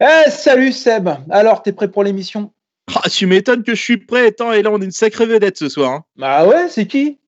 Eh, salut Seb. Alors, t'es prêt pour l'émission? Ah, tu m'étonnes que je suis prêt. Attends, et là, on est une sacrée vedette ce soir. hein. Bah ouais, c'est qui?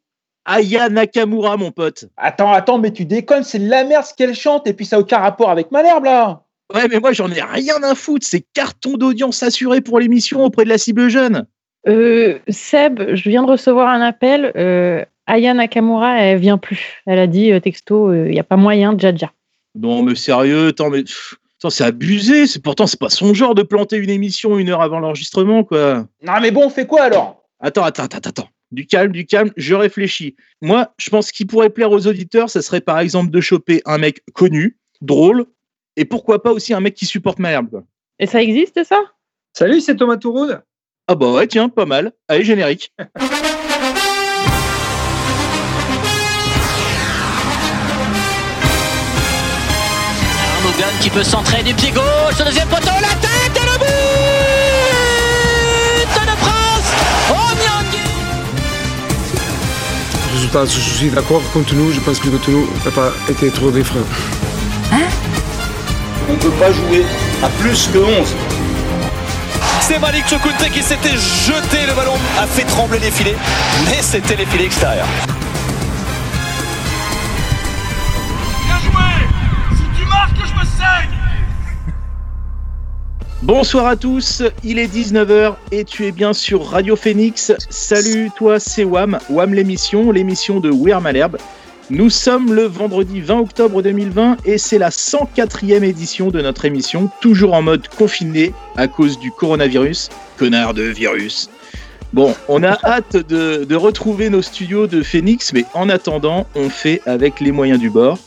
Aya Nakamura, mon pote. Attends, attends, mais tu déconnes, c'est la merde ce qu'elle chante et puis ça n'a aucun rapport avec Malherbe là. Ouais, mais moi, j'en ai rien à foutre. C'est carton d'audience assuré pour l'émission auprès de la cible jeune. Euh, Seb, je viens de recevoir un appel. Euh, Aya Nakamura, elle vient plus. Elle a dit euh, texto, il n'y a pas moyen, Jaja. Non, mais sérieux, attends, mais. pff, c'est abusé. C'est pourtant, c'est pas son genre de planter une émission une heure avant l'enregistrement, quoi. Non mais bon, on fait quoi alors? Attends, attends, attends, attends. Du calme, du calme, je réfléchis. Moi, je pense qu'il pourrait plaire aux auditeurs, ça serait par exemple de choper un mec connu, drôle, et pourquoi pas aussi un mec qui supporte Malherbe, quoi. Et ça existe, ça? Salut, c'est Thomas Touroud? Ah bah ouais, tiens, pas mal. Allez, générique. Qui peut centrer du pied gauche, le deuxième poteau, la tête et le but de France Oh Nyangui Résultat, je suis d'accord contre nous. Je pense que contre nous n'a pas été trop différent. On ne peut pas jouer à plus que 11. C'est Malik Chokunte qui s'était jeté, le ballon a fait trembler les filets, mais c'était les filets extérieurs. Bonsoir à tous, il est 19h et tu es bien sur Radio Phoenix. Salut, toi, c'est Wam, Wam l'émission, l'émission de Weir Malherbe. Nous sommes le vendredi 20 octobre 2020 et c'est la 104e édition de notre émission, toujours en mode confiné à cause du coronavirus. Connard de virus. Bon, on a hâte de, de retrouver nos studios de Phoenix, mais en attendant, on fait avec les moyens du bord.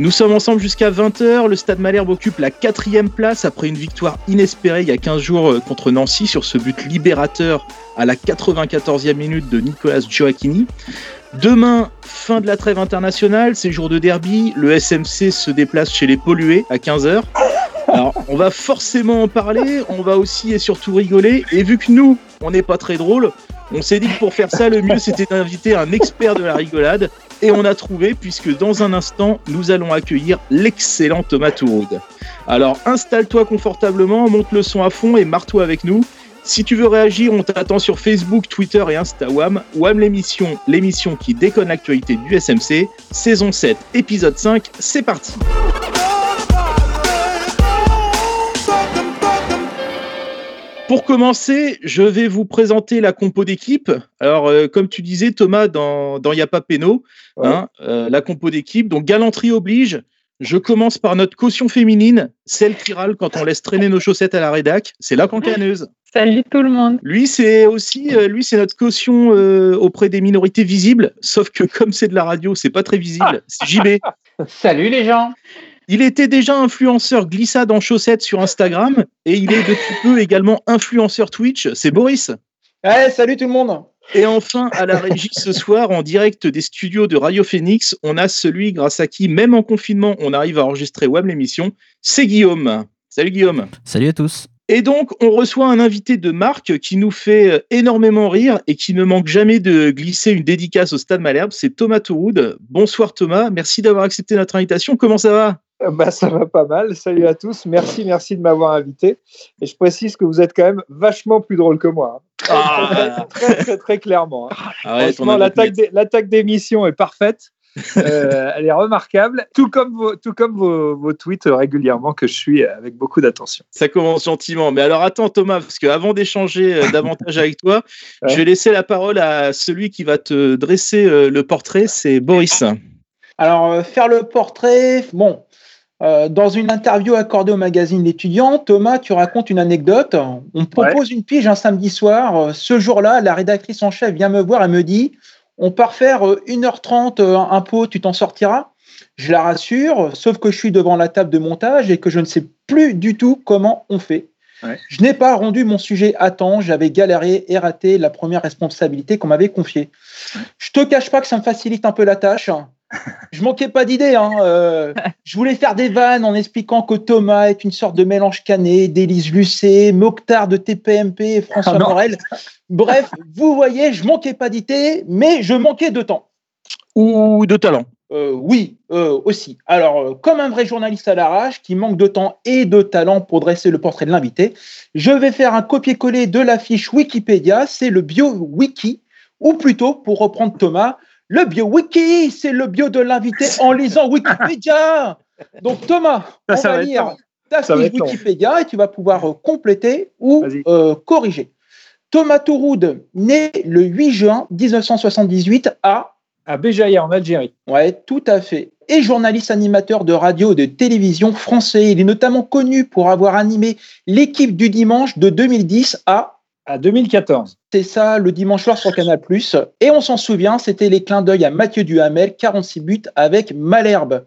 Nous sommes ensemble jusqu'à 20h. Le Stade Malherbe occupe la quatrième place après une victoire inespérée il y a 15 jours euh, contre Nancy sur ce but libérateur à la 94e minute de Nicolas Gioacchini. Demain, fin de la trêve internationale, c'est jour de derby. Le SMC se déplace chez les pollués à 15h. Alors, on va forcément en parler, on va aussi et surtout rigoler. Et vu que nous, on n'est pas très drôle, on s'est dit que pour faire ça, le mieux c'était d'inviter un expert de la rigolade. Et on a trouvé, puisque dans un instant, nous allons accueillir l'excellent Thomas Touroud. Alors installe-toi confortablement, monte le son à fond et marre-toi avec nous. Si tu veux réagir, on t'attend sur Facebook, Twitter et Insta Wam. Wam l'émission, l'émission qui déconne l'actualité du SMC. Saison 7, épisode 5, c'est parti. Pour commencer, je vais vous présenter la compo d'équipe. Alors, euh, comme tu disais, Thomas, dans, dans Y'a pas Péno, Ouais. hein, euh, la compo d'équipe. Donc, galanterie oblige. Je commence par notre caution féminine, celle qui râle quand on laisse traîner nos chaussettes à la rédac. C'est la cancaneuse. Salut tout le monde. Lui, c'est aussi, euh, lui, c'est notre caution euh, auprès des minorités visibles. Sauf que comme c'est de la radio, c'est pas très visible. C'est JB. Salut les gens. Il était déjà influenceur glissade en chaussettes sur Instagram et il est depuis peu également influenceur Twitch. C'est Boris? Eh, salut tout le monde. Et enfin, à la régie ce soir, en direct des studios de Radio Phoenix, on a celui grâce à qui, même en confinement, on arrive à enregistrer Web l'émission. C'est Guillaume. Salut Guillaume. Salut à tous. Et donc, on reçoit un invité de marque qui nous fait énormément rire et qui ne manque jamais de glisser une dédicace au Stade Malherbe. C'est Thomas Touroud. Bonsoir Thomas, merci d'avoir accepté notre invitation. Comment ça va? Bah, ça va pas mal. Salut à tous. Merci, merci de m'avoir invité. Et je précise que vous êtes quand même vachement plus drôle que moi. hein. Ah, Très, très, très clairement. hein. arrête, on Franchement, a l'attaque des- l'attaque d'émission est parfaite. Euh, elle est remarquable, tout comme vos, tout comme vos, vos tweets euh, régulièrement que je suis avec beaucoup d'attention. Ça commence gentiment. Mais alors attends Thomas, parce qu'avant d'échanger euh, davantage avec toi, Ouais. je vais laisser la parole à celui qui va te dresser euh, le portrait, c'est Boris. Alors, euh, faire le portrait, bon, euh, dans une interview accordée au magazine L'étudiant, Thomas, tu racontes une anecdote. On me propose une pige un samedi soir. Euh, Ce jour-là, la rédactrice en chef vient me voir et me dit On part faire euh, 1h30 euh, un pot, tu t'en sortiras Je la rassure, sauf que je suis devant la table de montage et que je ne sais plus du tout comment on fait. Ouais. Je n'ai pas rendu mon sujet à temps, j'avais galéré et raté la première responsabilité qu'on m'avait confiée. Je te cache pas que ça me facilite un peu la tâche. Je manquais pas d'idées. Hein. euh, je voulais faire des vannes en expliquant que Thomas est une sorte de mélange cané d'Élise Lucet, Mokhtar de TPMP et François Ah. Morel. Bref, vous voyez, je manquais pas d'idées, mais je manquais de temps. Ou de talent. Euh, oui, euh, aussi. Alors, comme un vrai journaliste à l'arrache qui manque de temps et de talent pour dresser le portrait de l'invité, je vais faire un copier-coller de la fiche Wikipédia, c'est le bio-wiki, ou plutôt, pour reprendre Thomas, le bio-wiki, c'est le bio de l'invité en lisant Wikipédia. Donc, Thomas, on Ça va va lire ta fiche. Wikipédia et tu vas pouvoir euh, compléter ou euh, corriger. Thomas Touroud, né le 8 juin 1978 à À Béjaïa, en Algérie. Ouais, tout à fait. Et journaliste animateur de radio et de télévision français. Il est notamment connu pour avoir animé l'équipe du dimanche de 2010 à. À 2014. C'est ça, le dimanche soir sur Canal+. Et on s'en souvient, c'était les clins d'œil à Mathieu Duhamel, 46 buts avec Malherbe.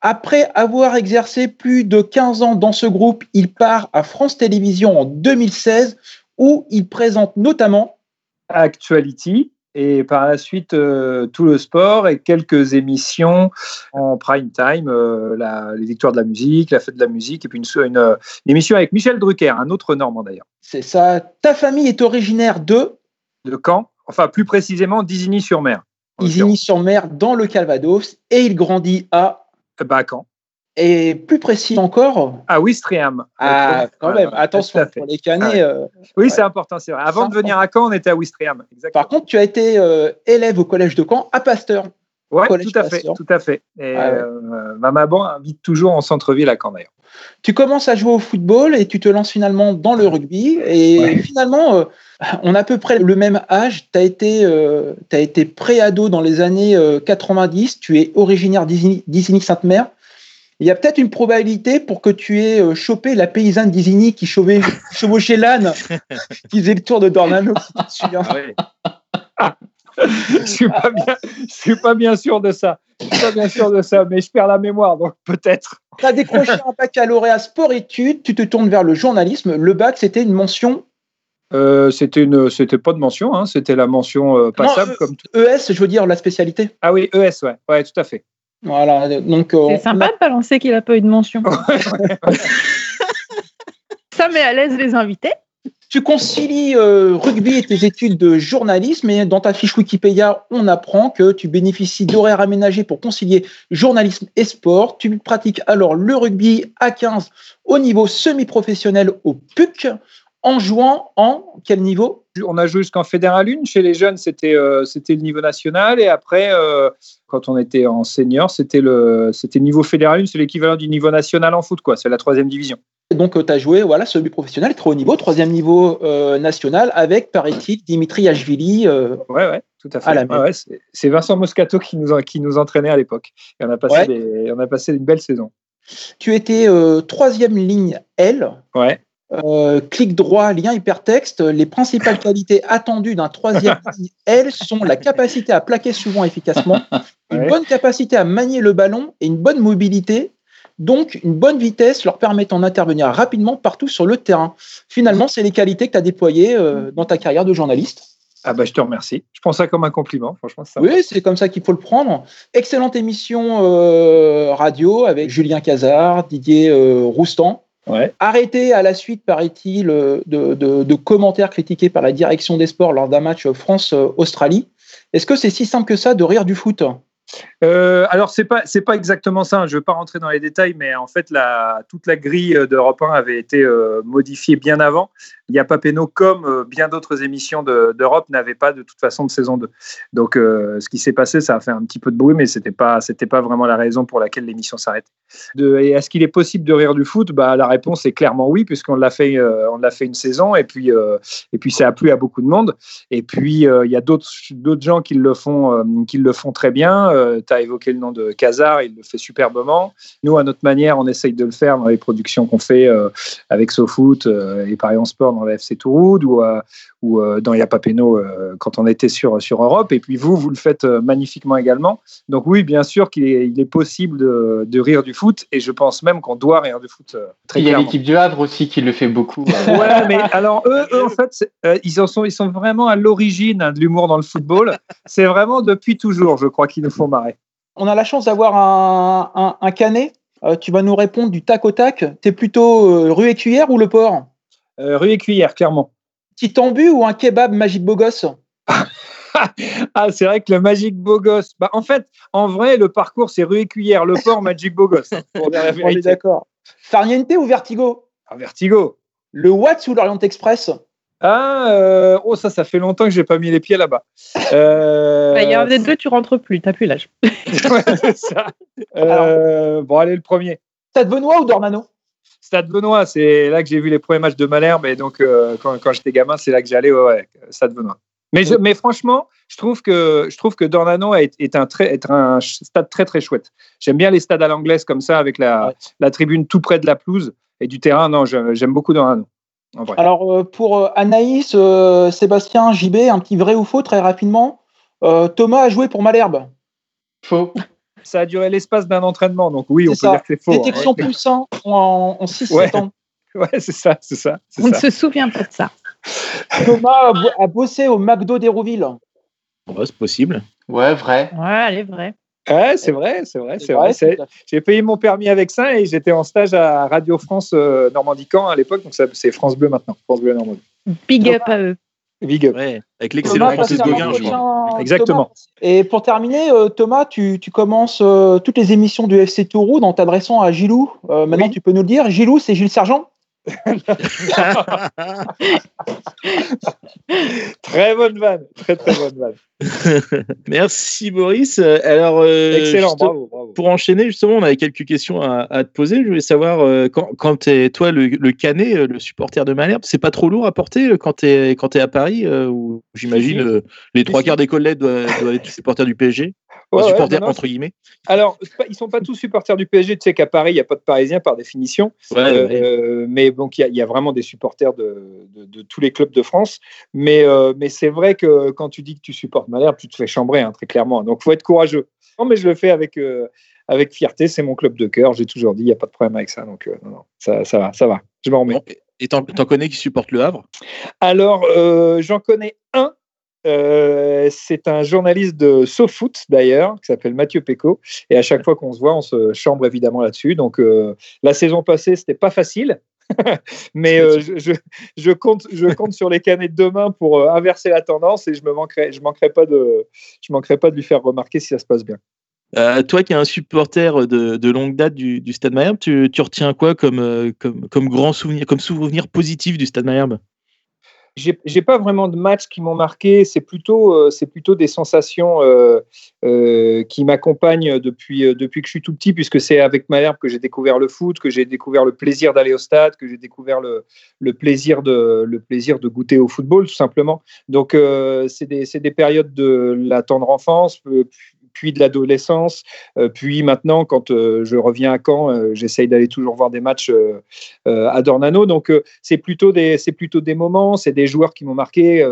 Après avoir exercé plus de 15 ans dans ce groupe, il part à France Télévisions en 2016 où il présente notamment Actuality et par la suite euh, tout le sport et quelques émissions en prime time, euh, la, les victoires de la musique, la fête de la musique et puis une, une, une émission avec Michel Drucker, un autre Normand d'ailleurs, C'est ça. Ta famille est originaire de? De Caen, enfin plus précisément d'Isigny-sur-Mer. Isigny-sur-Mer dans le Calvados et il grandit à? Bah, Caen. Et plus précis encore. À Ouistreham. Ah, quand même, attention pour les canets. Ah ouais. euh, Oui, Ouais. c'est important, c'est vrai. Avant de venir à Caen, on était à. Exactement. Par contre, tu as été euh, élève au collège de Caen à Pasteur. Ouais, collège tout à fait, tout à fait. Et Ah ouais. euh, ma maman invite toujours en centre-ville à Caen d'ailleurs. Tu commences à jouer au football et tu te lances finalement dans le rugby. Et finalement, euh, on a à peu près le même âge. Tu as été, t'as été pré-ado dans les années euh, 90. Tu es originaire d'Isigny- d'Isigny-Sainte-Mère. Il y a peut-être une probabilité pour que tu aies euh, chopé la paysanne d'Isigny qui chevauchait l'âne, qui faisait le tour de Dornano. si souviens. je suis pas bien, je suis pas bien sûr de ça. Je suis pas bien sûr de ça, mais je perds la mémoire, donc peut-être. Tu as décroché un baccalauréat sport-études, tu te tournes vers le journalisme. Le bac, c'était une mention? Euh, c'était une, c'était pas de mention, hein, c'était la mention euh, passable Non, euh, comme. tout. ES, je veux dire la spécialité. Ah oui, ES, ouais, ouais, tout à fait. Voilà, donc euh, C'est sympa de balancer qu'il n'a pas eu de mention. Ça met à l'aise les invités. Tu concilies euh, rugby et tes études de journalisme et dans ta fiche Wikipédia, on apprend que tu bénéficies d'horaires aménagés pour concilier journalisme et sport. Tu pratiques alors le rugby à 15 au niveau semi-professionnel au PUC en jouant en quel niveau? On a joué jusqu'en Fédéral 1. Chez les jeunes, c'était euh, c'était le niveau national. Et après, euh, quand on était en senior, c'était le, c'était niveau Fédéral 1. C'est l'équivalent du niveau national en foot, quoi. C'est la troisième division. Donc, tu as joué voilà, semi-professionnel, très haut niveau, troisième niveau euh, national avec, paraît-il, Dimitri Ashvili. euh, Ouais, ouais, tout à fait. À la Ouais, main. ouais, c'est c'est Vincent Moscato qui nous, en- qui nous entraînait à l'époque. Et on a passé, Ouais. des- on a passé une belle saison. tu étais euh, troisième ligne L. Ouais. Euh, clic droit, lien hypertexte. Les principales qualités attendues d'un troisième ligne L sont la capacité à plaquer souvent efficacement, une Ouais. bonne capacité à manier le ballon et une bonne mobilité. Donc, une bonne vitesse leur permettant d'intervenir rapidement partout sur le terrain. Finalement, c'est les qualités que tu as déployées euh, dans ta carrière de journaliste. Ah bah je te remercie. Je prends ça comme un compliment. Franchement, ça. Oui, c'est comme ça qu'il faut le prendre. Excellente émission euh, radio avec Julien Cazard, Didier euh, Roustan. Ouais. Arrêté à la suite, paraît-il, euh, de, de- de commentaires critiqués par la direction des sports lors d'un match France-Australie. Est-ce que c'est si simple que ça de rire du foot? Euh, alors c'est pas c'est pas exactement ça. hein. Je veux pas rentrer dans les détails, mais en fait la toute la grille d'Europe 1 avait été euh, modifiée bien avant. Il y a Papeno comme euh, bien d'autres émissions de- d'Europe n'avaient pas de toute façon de saison 2. Donc euh, ce qui s'est passé, ça a fait un petit peu de bruit, mais c'était pas c'était pas vraiment la raison pour laquelle l'émission s'arrête. Est-ce qu'il est possible de rire du foot? Bah la réponse est clairement oui, puisqu'on l'a fait euh, fait une saison et puis et puis ça a plu à beaucoup de monde. Et puis il y a d'autres gens qui le font qui le font très bien. tu as évoqué le nom de Casar, il le fait superbement. Nous, à notre manière, on essaye de le faire dans les productions qu'on fait avec SoFoot et Paris en Sport dans la FC Touroud ou, euh, ou euh, dans Yapapeno euh, quand on était sur, sur Europe. Et puis vous, vous le faites magnifiquement également. Donc oui, bien sûr qu'il est, il est possible de, de rire du foot et je pense même qu'on doit rire du foot euh, très Il y a l'équipe du Havre aussi qui le fait beaucoup. Ouais, mais alors eux, eux, en fait, euh, ils en sont, ils sont vraiment à l'origine hein, de l'humour dans le football. C'est vraiment depuis toujours, je crois, qu'ils nous font marrer. On a la chance d'avoir un, un, un canet. Euh, tu vas nous répondre du tac au tac. T'es plutôt euh, rue et cuillère ou le port Euh, rue et cuillère, clairement. Petit tambu ou un kebab magique beau gosse ah, c'est vrai que le Magic Beau Gosse. Bah, en fait, en vrai, le parcours, c'est rue Écuyère, le port, Magic pour la On est d'accord. Farniente ou Vertigo Ah, Vertigo. Le Watts ou l'Orient Express Ah, euh, oh, ça, ça fait longtemps que j'ai pas mis les pieds là-bas. Euh, Bah, Il y a un des deux, tu rentres plus, t'as plus l'âge. ouais, c'est ça. Euh, bon, allez, le premier. Stade Benoît ou Dornano Stade Benoît, c'est là que j'ai vu les premiers matchs de Malherbe. Et donc, euh, quand, quand j'étais gamin, c'est là que j'allais. Ouais, ouais, Stade Benoît. Mais, je- mais franchement, je trouve que, je trouve que Dornano est, est un, très, est un ch- stade très, très chouette. J'aime bien les stades à l'anglaise comme ça, avec la, Ouais. la tribune tout près de la pelouse et du terrain. Non, j'aime beaucoup Dornano. En vrai. Alors, euh, pour euh, Anaïs, euh, Sébastien, JB, un petit vrai ou faux très rapidement. Euh, Thomas a joué pour Malherbe. Faux. Ça a duré l'espace d'un entraînement. Donc, oui, on peut ça. dire que c'est faux. Détection Ouais, poussant en, en 6-7 Ouais. ans. Ouais, c'est ça, c'est ça. On ne se souvient pas de ça. Thomas a, bo- a bossé au McDo d'Hérouville. Ouais, c'est possible. Ouais, vrai. Ouais, elle est vraie. Ouais, c'est vrai, c'est vrai, c'est vrai. J'ai payé mon permis avec ça et j'étais en stage à Radio France euh, Normandie-Camp à l'époque, donc c'est France Bleu maintenant, France Bleu Normandie. Big up à eux. Big up. Ouais, avec l'excellent Thomas, Francis Gauguin, je crois. Exactement. Thomas. Et pour terminer, euh, Thomas, tu, tu commences euh, toutes les émissions du FC Tourou en t'adressant à Gilou. Euh, maintenant, Oui. tu peux nous le dire. Gilou, c'est Gilles Sergent? Très bonne vanne, très très bonne vanne. Merci Boris. Euh, Alors, euh, Excellent, juste- bravo, bravo. Pour enchaîner, justement, on avait quelques questions à, à te poser. Je voulais savoir, euh, quand, quand tu es, toi, le, le canet, le supporter de Malherbe, c'est pas trop lourd à porter quand tu es, quand à Paris euh, où J'imagine les trois quarts des collègues doivent, doivent être supporters du PSG. Ouais, entre guillemets. Alors, pas- ils sont pas tous supporters du PSG. Tu sais qu'à Paris, il n'y a pas de Parisiens par définition. Ouais, Euh, euh, mais donc, il y, a- il y a vraiment des supporters de, de- de tous les clubs de France. Mais, euh, mais c'est vrai que quand tu dis que tu supportes Malherbe, tu te fais chambrer, hein, très clairement. Donc, faut être courageux. Non, mais je le fais avec, euh, avec fierté. C'est mon club de cœur. J'ai toujours dit, il n'y a pas de problème avec ça. Donc, non, non, ça, ça va, ça va. Je m'en remets. Et t'en t'en connais qui supportent le Havre? Alors, j'en connais un. Euh, c'est un journaliste de SoFoot d'ailleurs, qui s'appelle Mathieu Péco. Et à chaque fois qu'on se voit, on se chambre évidemment là-dessus. Donc, euh, la saison passée, c'était pas facile. Mais euh, je, compte, je compte sur les canettes de demain pour inverser la tendance et je me manquerai, pas de, lui faire remarquer si ça se passe bien. Toi qui es un supporter de, longue date du, Stade Malherbe, tu, retiens quoi comme grand souvenir, comme souvenir positif du Stade Malherbe j'ai pas vraiment de matchs qui m'ont marqué. C'est plutôt, euh, plutôt des sensations euh, euh, qui m'accompagnent depuis, depuis que je suis tout petit, puisque c'est avec Malherbe que j'ai découvert le foot, que j'ai découvert le plaisir d'aller au stade, que j'ai découvert le, le, plaisir de, le plaisir de goûter au football, tout simplement. Donc, c'est des, des périodes de la tendre enfance, puis de l'adolescence, euh, puis maintenant, quand euh, je reviens à Caen, euh, j'essaye d'aller toujours voir des matchs à Dornano. Donc, c'est plutôt, des- plutôt des moments, c'est des joueurs qui m'ont marqué,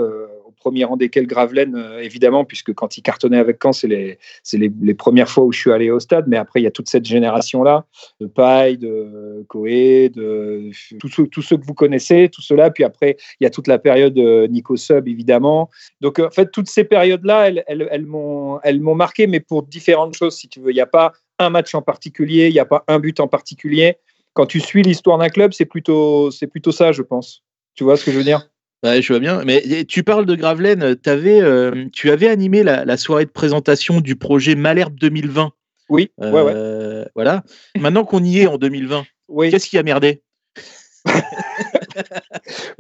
premier rang desquels Gravelaine, euh, évidemment, puisque quand il cartonnait avec Caen, c'est les, les, les premières fois où je suis allé au stade, mais après, il y a toute cette génération-là, de Paille, de Coé, de tous ceux, tous ceux que vous connaissez, tout cela. Puis après, il y a toute la période euh, Nico Sub, évidemment. Donc, euh, en fait, toutes ces périodes-là, elles, elles, elles m'ont marqué, mais pour différentes choses, si tu veux. Il n'y a pas un match en particulier, il n'y a pas un but en particulier. Quand tu suis l'histoire d'un club, c'est plutôt, plutôt ça, je pense. Tu vois ce que je veux dire? Ouais, je vois bien. Mais tu parles de Gravelaine, euh, tu avais animé la, la soirée de présentation du projet Malherbe 2020. Oui, ouais, ouais. Euh, Voilà. Maintenant qu'on y est en 2020, Oui. qu'est-ce qui a merdé?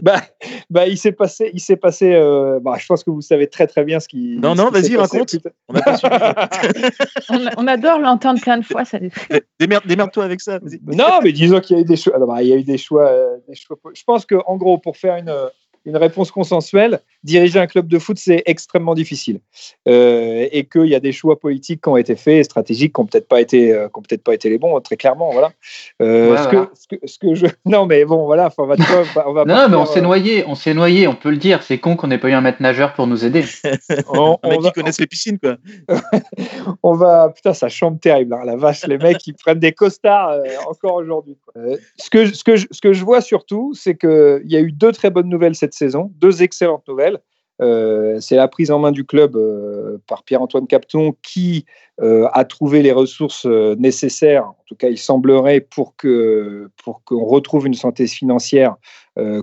Bah, bah, il s'est passé, il s'est passé. euh, bah, je pense que vous savez très très bien ce qui. Non, ce non, vas-y, passé. raconte. On n'a pas suivi. On, on adore l'entendre plein de fois. Ça... Démerde- Démerde-toi avec ça. vas-y. Non, mais disons qu'il y a eu des choix. alors, bah, il y a eu des choix, euh, des choix- Je pense que, en gros, pour faire une, euh, une réponse consensuelle, diriger un club de foot, c'est extrêmement difficile. Euh, et qu'il y a des choix politiques qui ont été faits, stratégiques, qui n'ont peut-être pas été, euh, qui ont peut-être pas été les bons, très clairement. Voilà. Euh, Ouais, ce, voilà. Que, ce, que, ce que je. Non, mais bon, voilà. On va, on va, on va Non, mais on s'est euh, noyé, on s'est noyé, on peut le dire. C'est con qu'on n'ait pas eu un maître nageur pour nous aider. on- Un mec on va- qui connaissent les piscines, quoi. on va putain ça chambre terrible hein, la vache les mecs ils prennent des costards euh, encore aujourd'hui. Euh, ce que je- ce que je, ce que je vois surtout c'est que il y a eu deux très bonnes nouvelles cette saison deux excellentes nouvelles Euh, c'est la prise en main du club euh, par Pierre-Antoine Capton qui euh, a trouvé les ressources nécessaires, en tout cas il semblerait, pour que pour qu'on retrouve une santé financière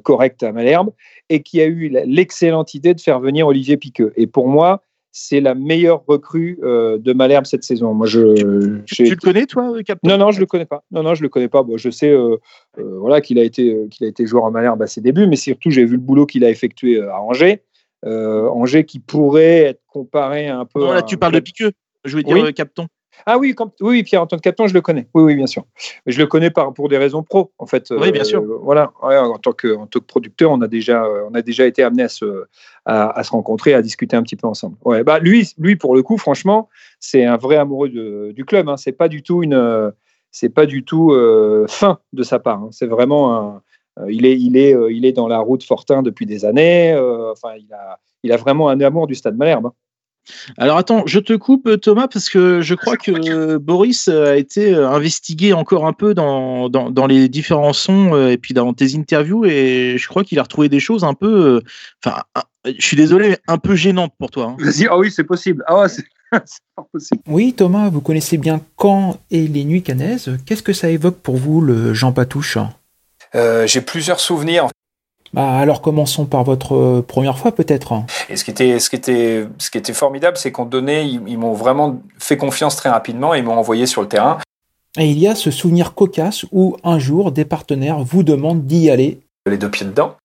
correcte à Malherbe, et qui a eu l'excellente idée de faire venir Olivier Piqueux. Et pour moi, c'est la meilleure recrue euh, de Malherbe cette saison. Moi, je, tu, le connais, toi, Captain Non, non, je le connais pas. Non, non, je le connais pas. Bon, je sais, euh, euh, voilà, qu'il a été, qu'il a été joueur à Malherbe à ses débuts, mais surtout, j'ai vu le boulot qu'il a effectué à Angers. Angers qui pourrait être comparé un peu. Non, là, tu parles de Piqueux. Je veux dire, oui. Capton. Ah oui, oui, Pierre-Antoine Capton, je le connais. Oui, oui, bien sûr. Mais je le connais par, pour des raisons pro, en fait. Oui, bien sûr. voilà, en, tant que, en tant que producteur, on a déjà, on a déjà été amené à se, à, se rencontrer, à discuter un petit peu ensemble. Ouais, bah lui, lui pour le coup, franchement, c'est un vrai amoureux du club. Hein. C'est pas du tout une, c'est pas du tout euh, fin de sa part. Hein. C'est vraiment un, euh, il est, il est, euh, il est dans la route Fortin depuis des années. enfin, il a, il a vraiment un amour du Stade Malherbe. Hein. Alors attends, je te coupe Thomas parce que je crois que Boris a été investigué encore un peu dans, dans, les différents sons et puis dans tes interviews et je crois qu'il a retrouvé des choses un peu, enfin, je suis désolé, un peu gênantes pour toi. Hein. Vas-y, ah oui, c'est possible. Ah c'est pas possible. Oui, Thomas, vous connaissez bien Caen et les Nuits Canaises. Qu'est-ce que ça évoque pour vous, le Jean Patouche? euh, J'ai plusieurs souvenirs. Bah, alors commençons par votre euh, première fois peut-être. Et ce qui était, ce qui était, ce qui était formidable, c'est qu'on donnait, ils, m'ont vraiment fait confiance très rapidement et ils m'ont envoyé sur le terrain. Et il y a ce souvenir cocasse où un jour des partenaires vous demandent d'y aller. Les deux pieds dedans.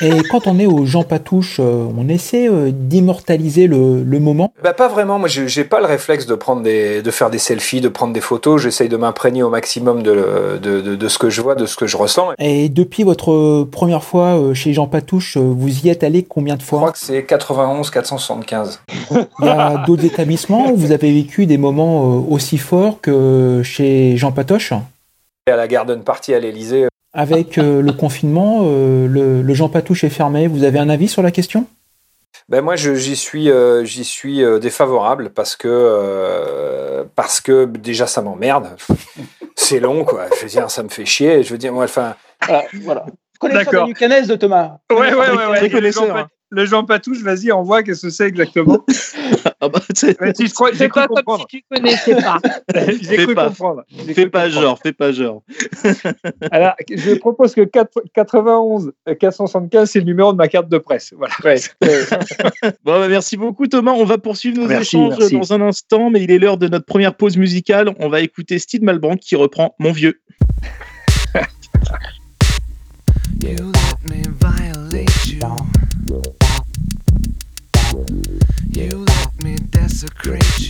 Et quand on est au Jean Patouche, euh, on essaie euh, d'immortaliser le, le, moment bah, Pas vraiment. Moi, j'ai pas le réflexe de, prendre des, de faire des selfies, de prendre des photos. J'essaye de m'imprégner au maximum de, de, de, de, ce que je vois, de ce que je ressens. Et depuis votre première fois euh, chez Jean Patouche, vous y êtes allé combien de fois Je crois que c'est 91 475. Il y a d'autres établissements où vous avez vécu des moments aussi forts que chez Jean Patoche À la Garden Party à l'Elysée, avec euh, le confinement, euh, le, Jean Patouche est fermé. Vous avez un avis sur la question? Ben moi, j'y suis, euh, j'y suis défavorable parce que parce que déjà ça m'emmerde. C'est long, quoi. Je veux dire, ça me fait chier. Je veux dire, moi, enfin, voilà. Connaisseur des de Thomas? Ouais, ouais, ouais, ouais le Jean Patouche, vas-y, envoie, qu'est-ce que c'est exactement? ah bah, C'est pas comme si tu connaissais pas. J'ai cru pas, comprendre. Fais pas genre, fais pas genre. Alors, je propose que 91 475, c'est le numéro de ma carte de presse. Voilà. bon, bah, merci beaucoup, Thomas. On va poursuivre nos échanges dans un instant, mais il est l'heure de notre première pause musicale. On va écouter Steve Malbranc qui reprend Mon vieux. you let me violate you. You let me desecrate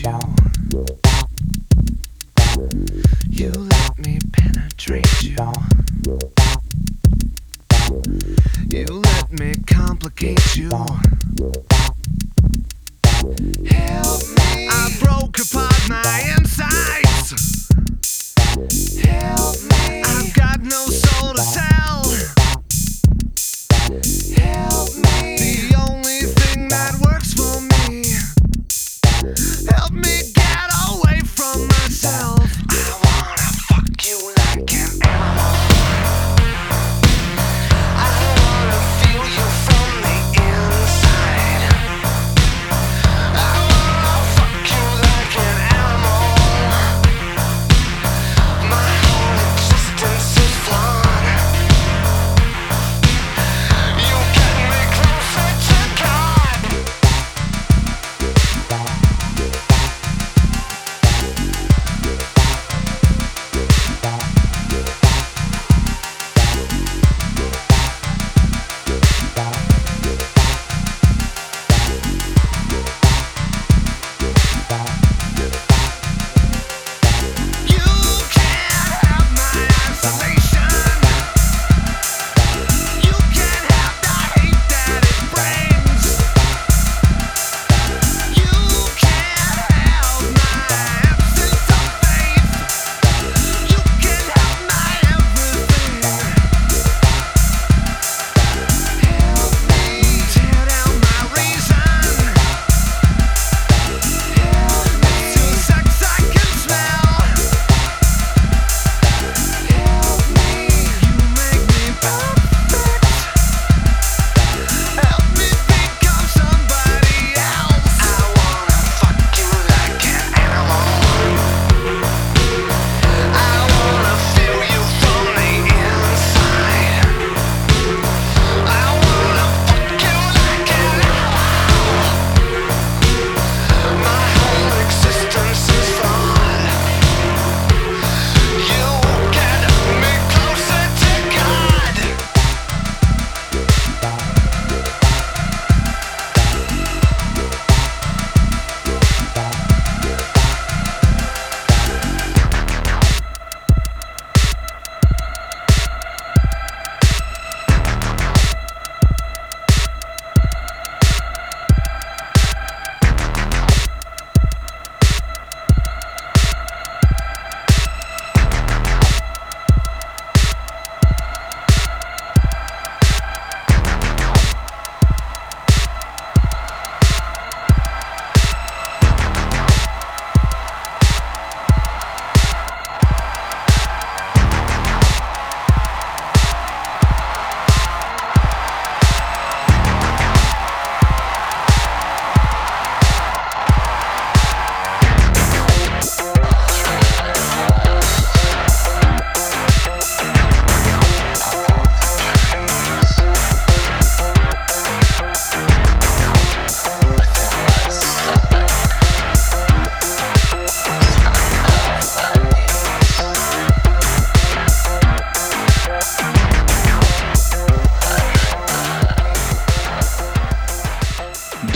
you. Let me penetrate you. You let me complicate you. Help me. I broke apart my insides. Help me. I've got no soul to tell. Help me.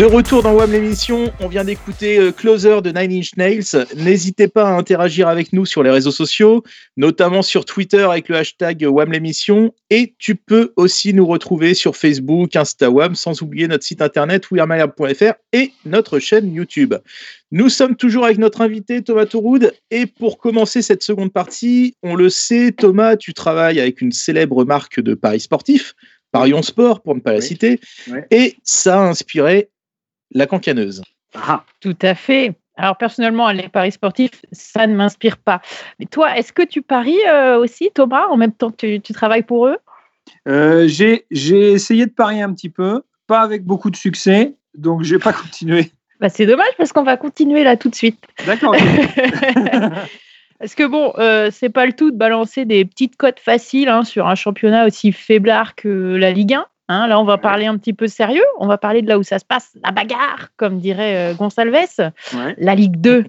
Retour dans WAM l'émission, on vient d'écouter euh, Closer de Nine Inch Nails. N'hésitez pas à interagir avec nous sur les réseaux sociaux, notamment sur Twitter avec le hashtag WAM l'émission. Et tu peux aussi nous retrouver sur Facebook, InstaWAM, sans oublier notre site internet wearmalherbe.fr et notre chaîne YouTube. Nous sommes toujours avec notre invité Thomas Touroud. Et pour commencer cette seconde partie, on le sait, Thomas, tu travailles avec une célèbre marque de paris sportifs, Parion Sport pour ne pas la citer. Et ça a inspiré la cancaneuse. Ah. Tout à fait. Alors personnellement, les paris sportifs, ça ne m'inspire pas. Mais toi, est-ce que tu paries euh, aussi, Thomas, en même temps que tu, travailles pour eux? Euh, J'ai essayé de parier un petit peu, pas avec beaucoup de succès, donc je n'ai pas continué. Bah, c'est dommage parce qu'on va continuer là tout de suite. D'accord. Parce que bon, euh, c'est pas le tout de balancer des petites cotes faciles hein, sur un championnat aussi faiblard que la Ligue 1. Hein, là, on va parler un petit peu sérieux. On va parler de là où ça se passe, la bagarre, comme dirait euh, Gonçalves, la Ligue 2.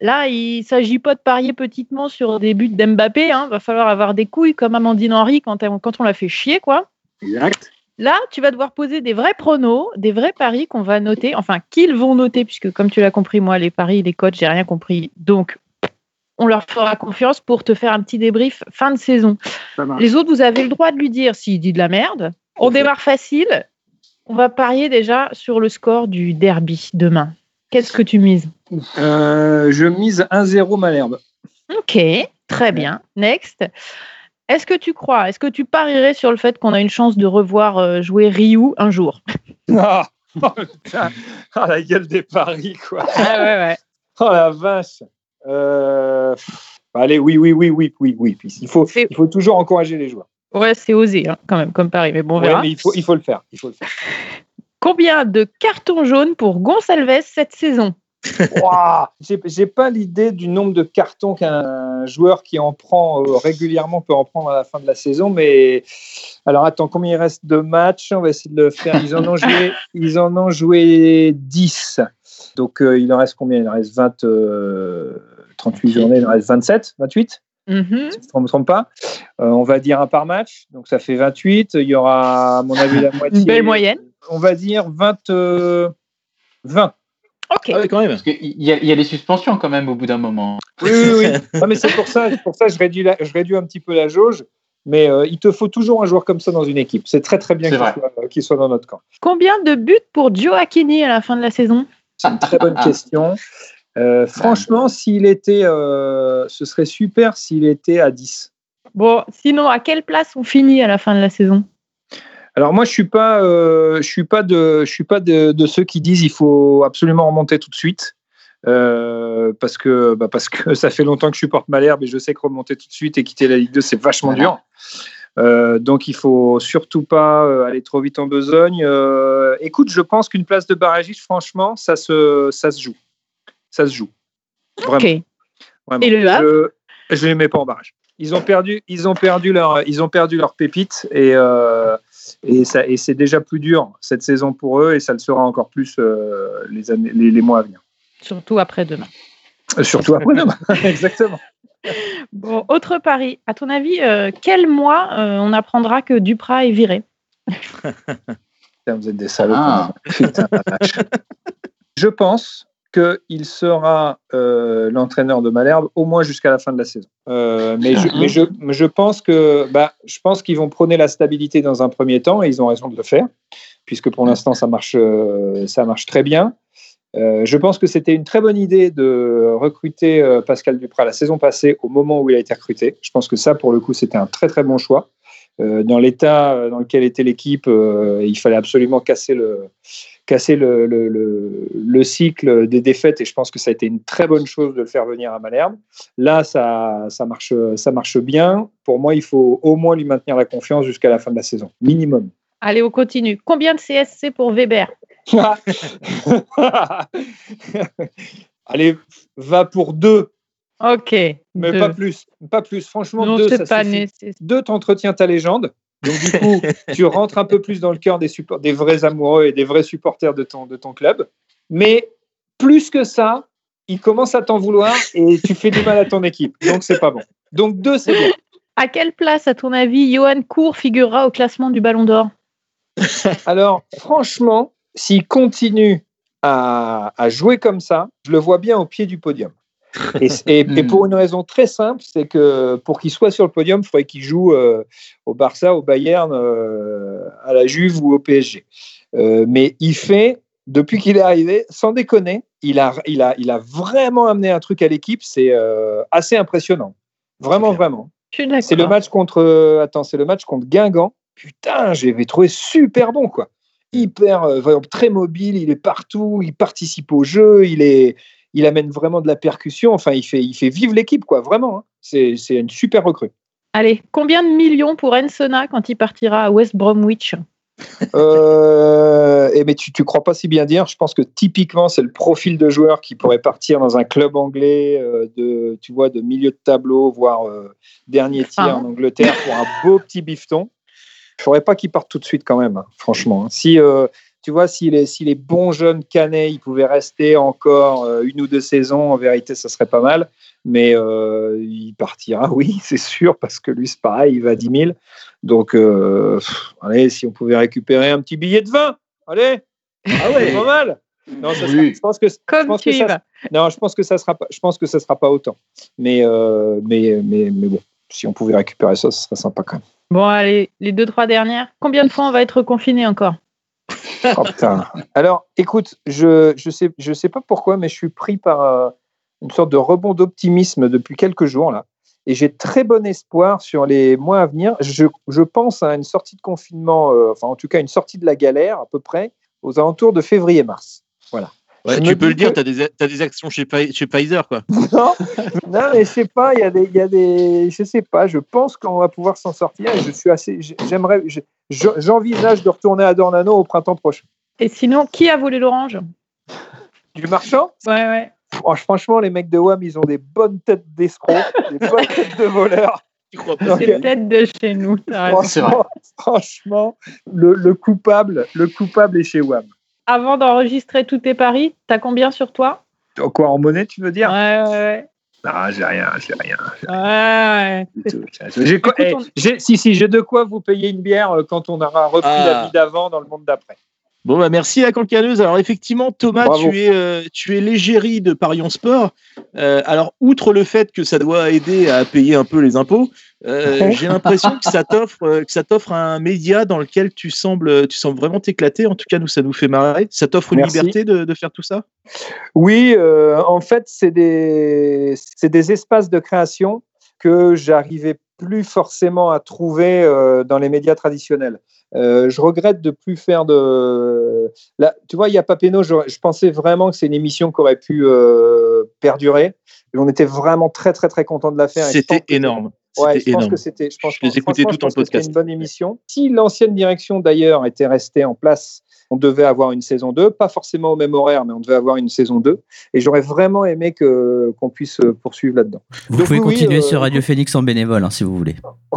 Là, il ne s'agit pas de parier petitement sur des buts d'Mbappé. Il hein. va falloir avoir des couilles comme Amandine Henry quand, quand on l'a fait chier. quoi. Exact. Là, tu vas devoir poser des vrais pronos, des vrais paris qu'on va noter, enfin qu'ils vont noter, puisque comme tu l'as compris, moi, les paris, les codes, j'ai rien compris. Donc, on leur fera confiance pour te faire un petit débrief fin de saison. Les autres, vous avez le droit de lui dire s'il dit de la merde, on démarre facile. On va parier déjà sur le score du derby demain. Qu'est-ce que tu mises euh, Je mise 1-0 Malherbe. Ok, très bien. Next. Est-ce que tu crois, est-ce que tu parierais sur le fait qu'on a une chance de revoir euh, jouer Ryu un jour? Ah, oh, oh, la gueule des paris, quoi. Ah, ouais, ouais. Oh la vache. Euh, allez, oui, oui, oui, oui, oui, oui. Il faut, il faut toujours encourager les joueurs. Ouais, c'est osé hein, quand même comme pari, mais bon, on verra. il faut, il faut le faire. Il faut le faire. Combien de cartons jaunes pour Gonçalves cette saison? Wow, J'ai pas l'idée du nombre de cartons qu'un joueur qui en prend euh, régulièrement peut en prendre à la fin de la saison, mais alors attends, combien il reste de matchs? On va essayer de le faire. Ils en ont joué, ils en ont joué 10. Donc euh, il en reste combien? Il en reste 20, 38 euh, journées, il en reste 27, 28 Mm-hmm. Si je ne me trompe pas. Euh, on va dire un par match, donc ça fait 28. Il y aura, à mon avis, la moitié. Une belle moyenne. On va dire 20. 20. Euh, ok. Ah quand même. Parce qu'il y, a, y a les suspensions quand même au bout d'un moment. Oui, oui, oui. mais c'est pour ça, pour ça je, réduis je réduis un petit peu la jauge. Mais euh, il te faut toujours un joueur comme ça dans une équipe. C'est très très bien qu'il soit, soit, dans notre camp. Combien de buts pour Joe Akini à la fin de la saison? C'est une très bonne question. Euh, franchement, s'il était, euh, ce serait super s'il était à 10. Bon, sinon, à quelle place on finit à la fin de la saison? Alors moi, je suis pas, euh, je suis pas de, je suis pas de, ceux qui disent il faut absolument remonter tout de suite. parce que bah, parce que ça fait longtemps que je supporte Malherbe et je sais que remonter tout de suite et quitter la Ligue 2 c'est vachement dur. donc il faut surtout pas aller trop vite en besogne. écoute, je pense qu'une place de barragiste, franchement, ça se ça se joue ça se joue. Ok. Et le Havre Je ne les mets pas en barrage. Ils ont perdu, ils ont perdu leur, ils ont perdu leur pépite et euh, et ça et c'est déjà plus dur cette saison pour eux et ça le sera encore plus euh, les années, les, mois à venir. Surtout après demain. Euh, surtout après demain, exactement. Bon, autre pari. À ton avis, quel mois on apprendra que Duprat est viré Vous êtes des salauds. Ah. Je pense qu'il sera euh, l'entraîneur de Malherbe au moins jusqu'à la fin de la saison. Euh, mais, bah, je pense qu'ils vont prôner la stabilité dans un premier temps et ils ont raison de le faire puisque pour l'instant ça marche euh, ça marche très bien. je pense que c'était une très bonne idée de recruter Pascal Duprat la saison passée au moment où il a été recruté. Je pense que ça pour le coup c'était un très très bon choix. dans l'état dans lequel était l'équipe, il fallait absolument casser le casser le, le, le, cycle des défaites et je pense que ça a été une très bonne chose de le faire venir à Malherbe. Là, ça, ça, marche, ça marche bien. Pour moi, il faut au moins lui maintenir la confiance jusqu'à la fin de la saison, minimum. Allez, on continue. Combien de CSC pour Weber? Allez, va pour deux. Ok. Mais pas plus. Pas plus. Franchement, non, deux, ça pas Deux, t'entretiens ta légende. Donc, du coup, tu rentres un peu plus dans le cœur des, des vrais amoureux et des vrais supporters de ton, de ton club. Mais plus que ça, ils commencent à t'en vouloir et tu fais du mal à ton équipe. Donc, c'est pas bon. Donc, deux, c'est bon. À quelle place, à ton avis, Johan Cour figurera au classement du Ballon d'Or? Alors, franchement, s'il continue à, à jouer comme ça, je le vois bien au pied du podium. Et, et- et pour une raison très simple, c'est que pour qu'il soit sur le podium, il faudrait qu'il joue euh, au Barça, au Bayern, euh, à la Juve ou au PSG. Euh, mais il fait, depuis qu'il est arrivé, sans déconner, il a, il a, il a vraiment amené un truc à l'équipe. C'est euh, assez impressionnant. Vraiment, vraiment. Je suis d'accord. C'est le match contre. attends, c'est le match contre Guingamp. Putain, j'avais trouvé super bon, quoi. Hyper, euh, vraiment très mobile. Il est partout. Il participe au jeu. Il est, il amène vraiment de la percussion. Enfin, il fait, il fait vivre l'équipe, quoi. Vraiment. hein. C'est, c'est une super recrue. Allez, combien de millions pour Ensona quand il partira à West Bromwich? Euh, et mais tu, tu crois pas si bien dire. Je pense que typiquement, c'est le profil de joueur qui pourrait partir dans un club anglais euh, de, tu vois, de milieu de tableau, voire euh, dernier tir Ah. en Angleterre pour un beau petit bifton. Je ferais pas qu'il parte tout de suite quand même, hein, franchement. Si euh, tu vois, si les, si les bons jeunes canets, ils pouvaient rester encore euh, une ou deux saisons, en vérité, ça serait pas mal. Mais euh, il partira, oui, c'est sûr, parce que lui, c'est pareil, il va à 10 000. Donc, euh, pff, allez, si on pouvait récupérer un petit billet de 20, allez, ah ouais, pas mal. Non, ça sera- Oui. je pense que je Comme pense tu que y ça- vas. non, je pense que ça sera pas. Je pense que ça sera pas autant. Mais euh, mais mais mais bon, si on pouvait récupérer ça, ce serait sympa quand même. Bon, allez, les deux, trois dernières. Combien de fois on va être confiné encore? Oh, putain. Alors, écoute, je je sais je sais pas pourquoi, mais je suis pris par euh, une sorte de rebond d'optimisme depuis quelques jours là, et j'ai très bon espoir sur les mois à venir. Je, je pense à une sortie de confinement, euh, enfin en tout cas une sortie de la galère à peu près aux alentours de février-mars. Voilà. Ouais, tu peux le dire, que- tu as des, actions chez, chez Pfizer, quoi. non, non, mais je sais pas, il y a des, y a des, je sais pas, je pense qu'on va pouvoir s'en sortir et je suis assez, j'aimerais, j'envisage de retourner à Dornano au printemps prochain. Et sinon, qui a volé l'orange? Du marchand? Ouais, ouais. Franch- Franchement, les mecs de WAM, ils ont des bonnes têtes d'escrocs, des bonnes têtes de voleurs. Tu crois pas Donc, C'est peut-être de chez nous. franchement, franchement, le, le coupable, le coupable est chez WAM. Avant d'enregistrer tous tes paris, t'as combien sur toi? Quoi, en monnaie, tu veux Ouais, dire ouais, Non, j'ai rien, j'ai rien. ouais. ouais. J'ai quoi- Écoute, eh, si, si, j'ai de quoi vous payer une bière euh, quand on aura repris Ah. la vie d'avant dans le monde d'après. Bon, bah merci la cancaneuse. Alors, effectivement, Thomas, Bravo. tu es, euh, tu es l'égérie de Parion Sport. Euh, alors, outre le fait que ça doit aider à payer un peu les impôts, euh, j'ai l'impression que ça t'offre euh, que ça t'offre un média dans lequel tu sembles, tu sembles vraiment t'éclater. En tout cas, nous, ça nous fait marrer. Ça t'offre une Merci. liberté de, de faire tout ça? Oui, euh, en fait, c'est des, c'est des espaces de création que j'arrivais plus forcément à trouver euh, dans les médias traditionnels. Euh, je regrette de plus faire de. Là, tu vois, il y a Papeno, je, je pensais vraiment que c'est une émission qui aurait pu euh, perdurer. Et on était vraiment très, très, très content de la faire. C'était énorme. Ouais, je pense énorme. que c'était. Je, pense, Je les écoutais toutes en que c'était podcast. une bonne émission. Si l'ancienne direction d'ailleurs était restée en place, on devait avoir une saison 2, pas forcément au même horaire, mais on devait avoir une saison 2. Et j'aurais vraiment aimé que qu'on puisse euh, poursuivre là-dedans. Vous Donc pouvez oui, continuer euh, sur Radio Phoenix en bénévole hein, si vous voulez.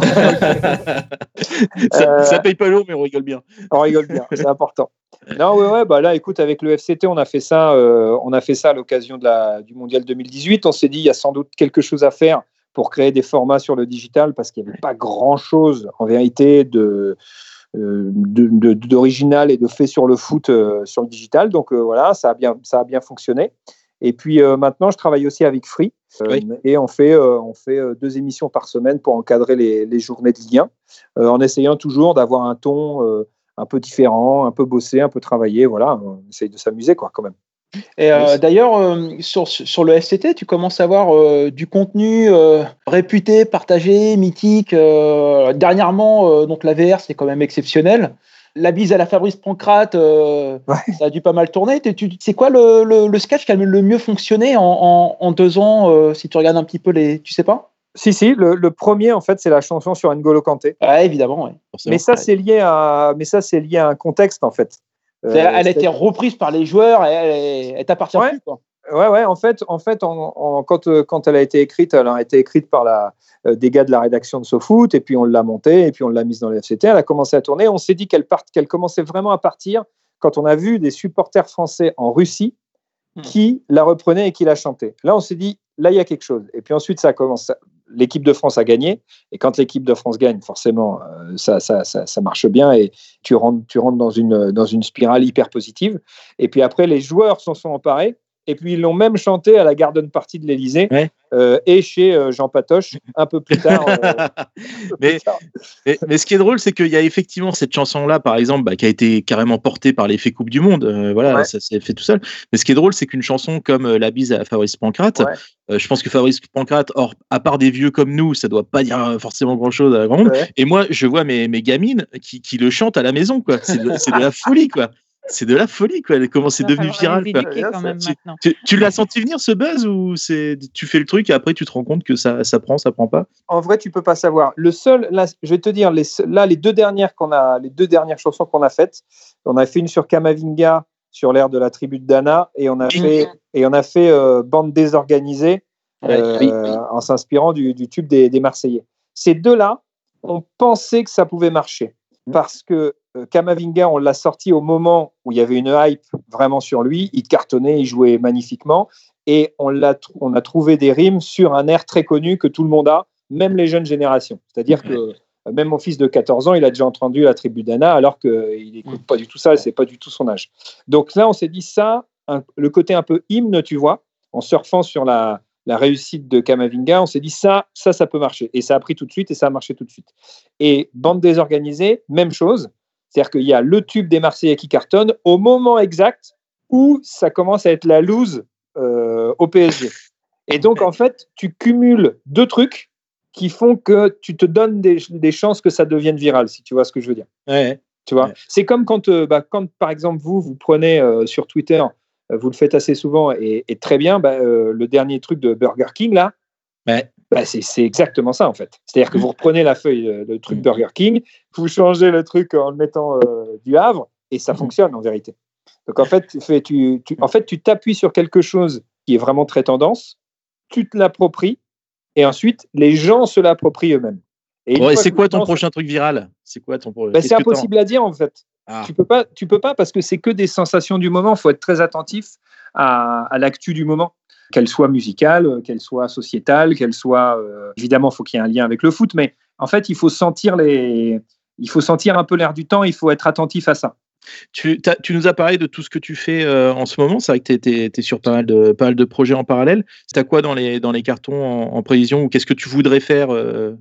ça, Euh, ça paye pas l'eau, mais on rigole bien. On rigole bien, c'est important. Non, ouais, ouais, bah là, écoute, avec le FCT, on a fait ça, euh, on a fait ça à l'occasion de la, du mondial 2018. On s'est dit, il y a sans doute quelque chose à faire pour créer des formats sur le digital parce qu'il n'y avait pas grand-chose, en vérité, de- d'original et de fait sur le foot euh, sur le digital. Donc euh, voilà, ça a bien, ça a bien fonctionné. Et puis euh, maintenant, je travaille aussi avec Free euh, Oui. et on fait, euh, on fait deux émissions par semaine pour encadrer les, les journées de Ligue 1, euh, en essayant toujours d'avoir un ton un peu différent, un peu bossé, un peu travaillé. Voilà, on essaye de s'amuser quoi, quand même. Et euh, Oui. d'ailleurs, euh, sur, sur le FCT, tu commences à avoir euh, du contenu réputé, partagé, mythique. dernièrement, donc la VR, c'est quand même exceptionnel. La bise à la Fabrice Pancrate, Ouais. ça a dû pas mal tourner. C'est quoi le, le- le sketch qui a le mieux fonctionné en, en- en deux ans, si tu regardes un petit peu les. Tu sais pas? Si, si, le, le premier, en fait, c'est la chanson sur N'Golo Kanté. Ouais, évidemment. ouais. Mais ça, c'est lié à, mais ça, c'est lié à un contexte, en fait. Euh, elle a été reprise par les joueurs et elle, elle, t'appartient Ouais. plus. Quoi. Ouais, ouais, en fait, en fait quand, euh, quand elle a été écrite, elle a été écrite par la, euh, des gars de la rédaction de SoFoot, et puis on l'a montée, et puis on l'a mise dans le FCT. Elle a commencé à tourner. On s'est dit qu'elle qu'elle commençait vraiment à partir quand on a vu des supporters français en Russie Hmm. qui la reprenaient et qui la chantaient. Là, on s'est dit, là, il y a quelque chose. Et puis ensuite, ça a commencé. L'équipe de France a gagné. Et quand l'équipe de France gagne, forcément, euh, ça, ça, ça, marche bien et tu rentres, tu dans, une, dans une spirale hyper positive. Et puis après, les joueurs s'en sont emparés. Et puis ils l'ont même chanté à la Garden Party de l'Elysée euh, et chez euh, Jean Patoche un peu plus tard. euh, un peu mais, plus tard. mais, mais ce qui est drôle, c'est qu'il y a effectivement cette chanson-là, par exemple, bah, qui a été carrément portée par l'effet Coupe du Monde. Voilà, Ouais. ça s'est fait tout seul. Mais ce qui est drôle, c'est qu'une chanson comme La bise à Fabrice Pancrate, Ouais. je pense que Fabrice Pancrate, or, à part des vieux comme nous, ça doit pas dire forcément grand-chose à grand monde. Et moi, je vois mes, mes gamines qui, qui le chantent à la maison, quoi. C'est de, c'est de la folie, quoi. C'est de la folie, quoi. Comment c'est devenu viral, quand même Tu, maintenant. tu- tu l'as senti venir ce buzz ou c'est tu fais le truc et après tu te rends compte que ça, ça prend, ça prend pas? En vrai, tu peux pas savoir. Le seul, là, je vais te dire, les, là, les deux dernières qu'on a, les deux dernières chansons qu'on a faites, on a fait une sur Kamavinga, sur l'air de la tribu de Dana, et on a fait, et on a fait euh, bande désorganisée, euh, Oui. en s'inspirant du, du tube des, des Marseillais. Ces deux-là, on pensait que ça pouvait marcher parce que euh, Kamavinga, on l'a sorti au moment où il y avait une hype vraiment sur lui. Il cartonnait, il jouait magnifiquement. Et on, tr- on a trouvé des rimes sur un air très connu que tout le monde a, même les jeunes générations. C'est-à-dire que euh, même mon fils de 14 ans, il a déjà entendu la tribu d'Anna, alors qu'il n'écoute pas du tout ça, c'est pas du tout son âge. Donc là, on s'est dit ça, un- le côté un peu hymne, tu vois, en surfant sur la, la réussite de Kamavinga, on s'est dit ça, ça, ça peut marcher. Et ça a pris tout de suite et ça a marché tout de suite. Et bande désorganisée, même chose. C'est-à-dire qu'il y a le tube des Marseillais qui cartonne au moment exact où ça commence à être la loose euh, au PSG. Et donc, en fait, tu cumules deux trucs qui font que tu te donnes des, des chances que ça devienne viral, si tu vois ce que je veux dire. Ouais. Tu vois, c'est comme quand, euh, bah, quand, par exemple, vous, vous prenez euh, sur Twitter, vous le faites assez souvent et, et très bien, bah, le dernier truc de Burger King, là, Ouais. Bah, c'est exactement ça, en fait. C'est-à-dire que vous reprenez la feuille, euh, le truc Burger King, vous changez le truc en le mettant euh, du Havre, et ça fonctionne en vérité. Donc, en fait, tu en fait, tu t'appuies sur quelque chose qui est vraiment très tendance, tu te l'appropries, et ensuite, les gens se l'approprient eux-mêmes. Ouais, fois c'est quoi ton prochain truc viral? C'est quoi ton bah, c'est impossible à dire en fait. Ah. Tu peux pas, tu peux pas parce que c'est que des sensations du moment. Il faut être très attentif à, à l'actu du moment, qu'elle soit musicale, euh, qu'elle soit sociétale, qu'elle soit euh, évidemment, il faut qu'il y ait un lien avec le foot, mais en fait, il faut sentir les, il faut sentir un peu l'air du temps. Il faut être attentif à ça. Tu, nous as parlé de tout ce que tu fais euh, en ce moment. C'est vrai que tu es, sur pas mal, de, pas mal de projets en parallèle. C'est à quoi dans les, dans les cartons en, en prévision ou qu'est-ce que tu voudrais faire euh,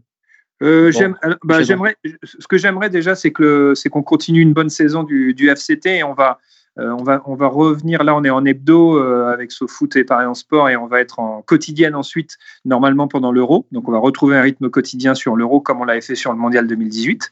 Euh, Bon, bah, j'aimerais, ce que j'aimerais déjà, c'est que c'est qu'on continue une bonne saison du, du FCT et on va, on va, on va revenir. Là, on est en hebdo euh, avec SoFoot et Paris en Sport et on va être en quotidienne ensuite, normalement pendant l'Euro. Donc, on va retrouver un rythme quotidien sur l'Euro comme on l'avait fait sur le Mondial 2018.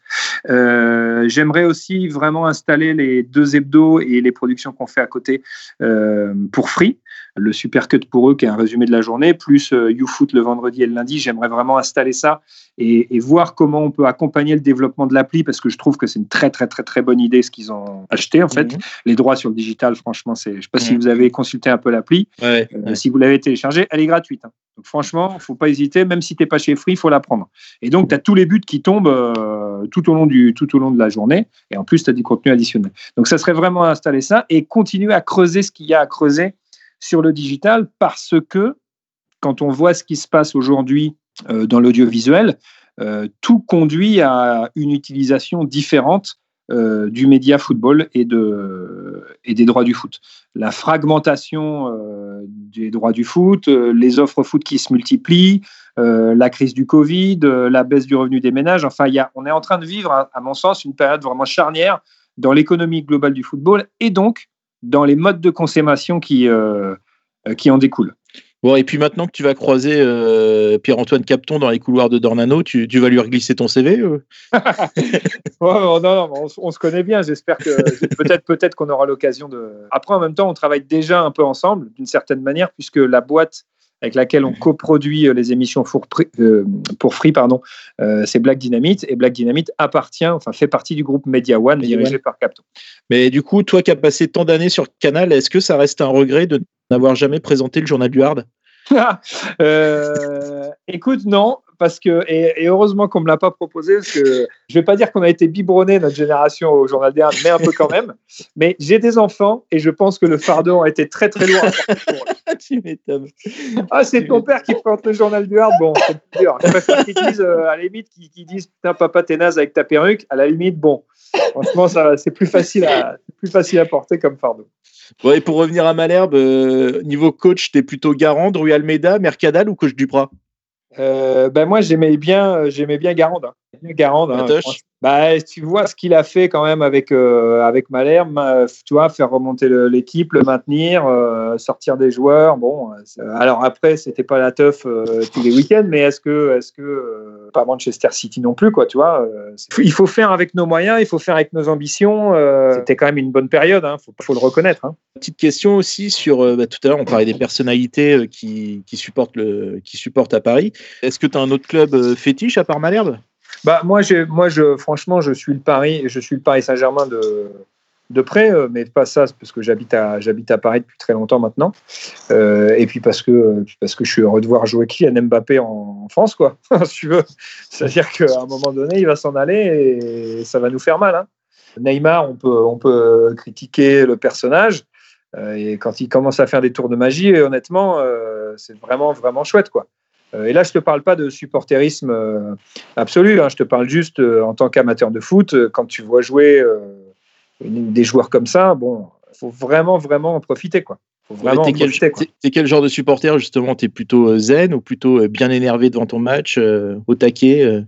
Euh, j'aimerais aussi vraiment installer les deux hebdos et les productions qu'on fait à côté euh, pour Free. Le super cut pour eux, qui est un résumé de la journée, plus euh, YouFoot le vendredi et le lundi. J'aimerais vraiment installer ça et, et voir comment on peut accompagner le développement de l'appli parce que je trouve que c'est une très très très très bonne idée ce qu'ils ont acheté en fait. Mhm. Les droits sur le digital, franchement, c'est. Je sais pas si vous avez consulté un peu l'appli. Ouais, Euh, ouais. Si vous l'avez téléchargée, elle est gratuite. hein. Donc franchement, faut pas hésiter, même si t'es pas chez Free, il faut la prendre. Et donc tu as tous les buts qui tombent euh, tout au long du tout au long de la journée et en plus tu as du contenu additionnel. Donc ça serait vraiment installer ça et continuer à creuser ce qu'il y a à creuser sur le digital parce que quand on voit ce qui se passe aujourd'hui euh, dans l'audiovisuel, euh, tout conduit à une utilisation différente euh, du média football et, de, et des droits du foot. La fragmentation des droits du foot, les offres foot qui se multiplient, la crise du Covid, la baisse du revenu des ménages. Enfin, y a, on est en train de vivre, à mon sens, une période vraiment charnière dans l'économie globale du football et donc dans les modes de consommation qui, euh, euh, qui en découlent. Bon, et puis maintenant que tu vas croiser euh, Pierre-Antoine Capton dans les couloirs de Dornano, tu, tu vas lui reglisser ton CV euh Ouais, non, non, on, se connaît bien. J'espère que peut-être peut-être qu'on aura l'occasion de. Après, en même temps, on travaille déjà un peu ensemble d'une certaine manière, puisque la boîte avec laquelle on coproduit euh, les émissions pour, euh, pour Free, pardon, euh, c'est Black Dynamite, et Black Dynamite appartient, enfin fait partie du groupe Media One, Media dirigé One. par Capton. Mais du coup, toi qui as passé tant d'années sur Canal, est-ce que ça reste un regret de n'avoir jamais présenté le journal du Hard? Euh, écoute, non, parce que et, et heureusement qu'on me l'a pas proposé parce que je vais pas dire qu'on a été biberonné notre génération au journal des mais un peu quand même. Mais j'ai des enfants et je pense que le fardeau a été très très lourd. à tu m'étonnes. Ah, c'est ton père qui présente le journal du Hard. Bon, c'est plus dur. Je préfère qu'ils disent, euh, à la limite, qu'ils disent Putain, papa, t'es naze avec ta perruque. À la limite, bon, franchement, ça, c'est plus, facile à- plus facile à porter comme fardeau. Bon, et pour revenir à Malherbe, euh, niveau coach, t'es plutôt Garand, Rui Almeida, Mercadal ou coach Duprat? Ben moi, j'aimais bien, euh, j'aimais bien Garande. hein. Garande, hein. Bah, tu vois ce qu'il a fait quand même avec, euh, avec Malherbe, tu vois, faire remonter l'équipe, le maintenir, euh, sortir des joueurs. Bon, euh, alors après, c'était pas la teuf tous les week-ends, mais est-ce que, est-ce que pas Manchester City non plus, quoi, tu vois Il faut faire avec nos moyens, il faut faire avec nos ambitions. c'était quand même une bonne période, hein, faut, le reconnaître. hein. Petite question aussi sur, bah, tout à l'heure, on parlait des personnalités qui, qui, supportent le, qui supportent à Paris. Est-ce que tu as un autre club fétiche à part Malherbe? Bah moi, j'ai- moi, je, franchement, je suis le Paris, je suis le Paris Saint-Germain de, de près, euh, mais pas ça, parce que j'habite à, j'habite à Paris depuis très longtemps maintenant, Euh, et puis parce que, parce que je suis heureux de voir jouer Kylian Mbappé en, France, quoi, si tu veux. C'est-à-dire qu'à un moment donné, il va s'en aller et ça va nous faire mal. hein. Neymar, on peut, on peut critiquer le personnage, euh, et quand il commence à faire des tours de magie, honnêtement, euh, c'est vraiment, vraiment chouette, quoi. Euh, Et là, je ne te parle pas de supporterisme euh, absolu, hein, je te parle juste euh, en tant qu'amateur de foot, quand tu vois jouer une- des joueurs comme ça, bon, il faut vraiment, vraiment en profiter. Quoi. T'es quel, quel genre de supporter justement? T'es plutôt zen ou plutôt bien énervé devant ton match, euh, au taquet, euh,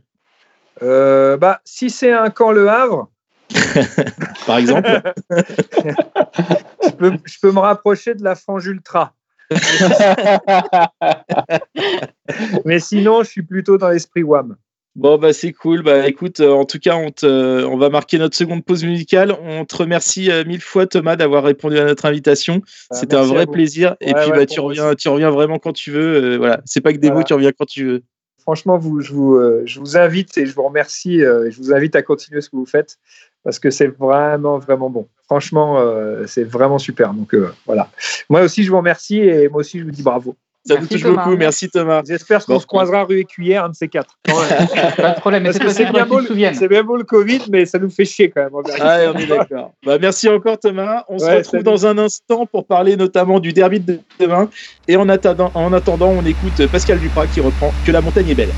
Euh, bah, si c'est un camp Le Havre, par exemple je peux, je peux me rapprocher de la frange ultra. Mais sinon, je suis plutôt dans l'esprit WAM. Bon bah c'est cool. Bah écoute, euh, en tout cas, on, te- on va marquer notre seconde pause musicale. On te remercie euh, mille fois Thomas d'avoir répondu à notre invitation. Ah, C'était un vrai plaisir. Et puis ouais, bah tu reviens, tu reviens vraiment quand tu veux. Euh, voilà, c'est pas que des Voilà. mots, tu reviens quand tu veux. Franchement, vous, je, vous, je vous invite et je vous remercie. je vous invite à continuer ce que vous faites parce que c'est vraiment, vraiment bon. Franchement, euh, c'est vraiment super. Donc euh, voilà. Moi aussi, je vous remercie et moi aussi, je vous dis bravo. Ça nous touche beaucoup. Merci Thomas. J'espère qu'on se croisera rue Écuyère, un de ces quatre. Pas de problème, c'est bien, beau, qu'ils se souviennent. c'est bien beau le Covid, mais ça nous fait chier quand même. Ah, on est d'accord. Bah, merci encore Thomas. On se retrouve salut. dans un instant pour parler notamment du derby de demain. Et en attendant, en attendant, on écoute Pascal Duprat qui reprend Que la montagne est belle.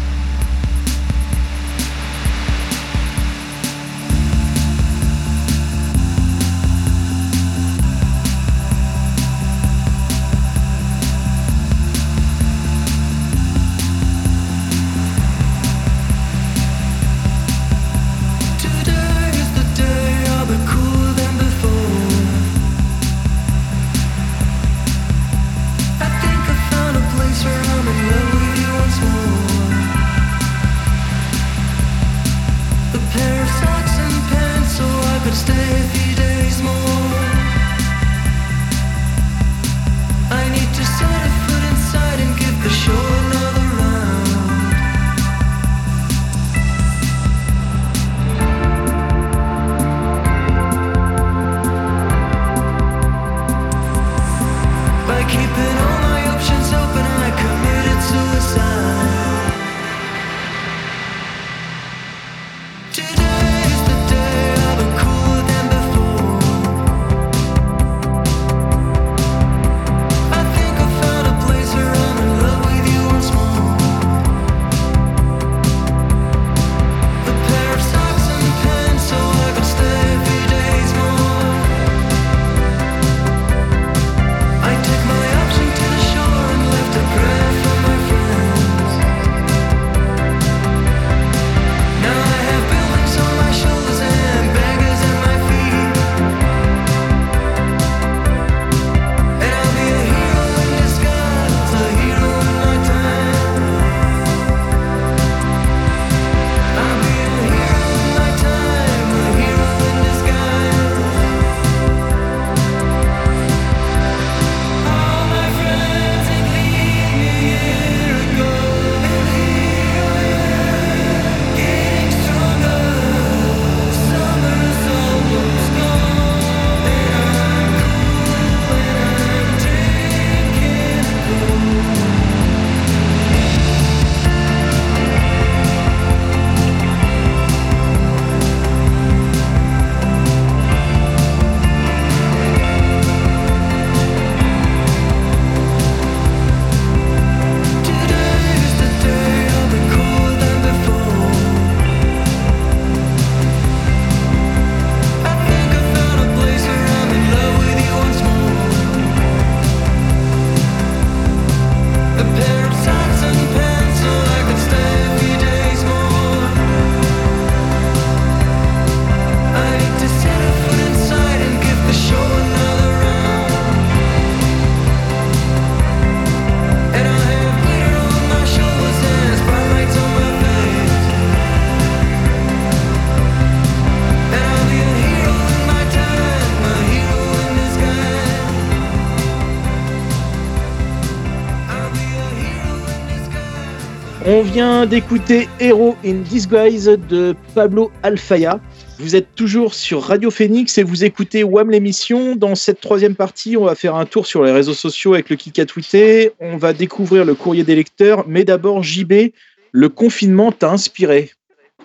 Vient d'écouter Hero in Disguise de Pablo Alfaya. Vous êtes toujours sur Radio Phoenix et vous écoutez WAM l'émission. Dans cette troisième partie, on va faire un tour sur les réseaux sociaux avec le kick à tweeter. On va découvrir le courrier des lecteurs. Mais d'abord, JB, le confinement t'a inspiré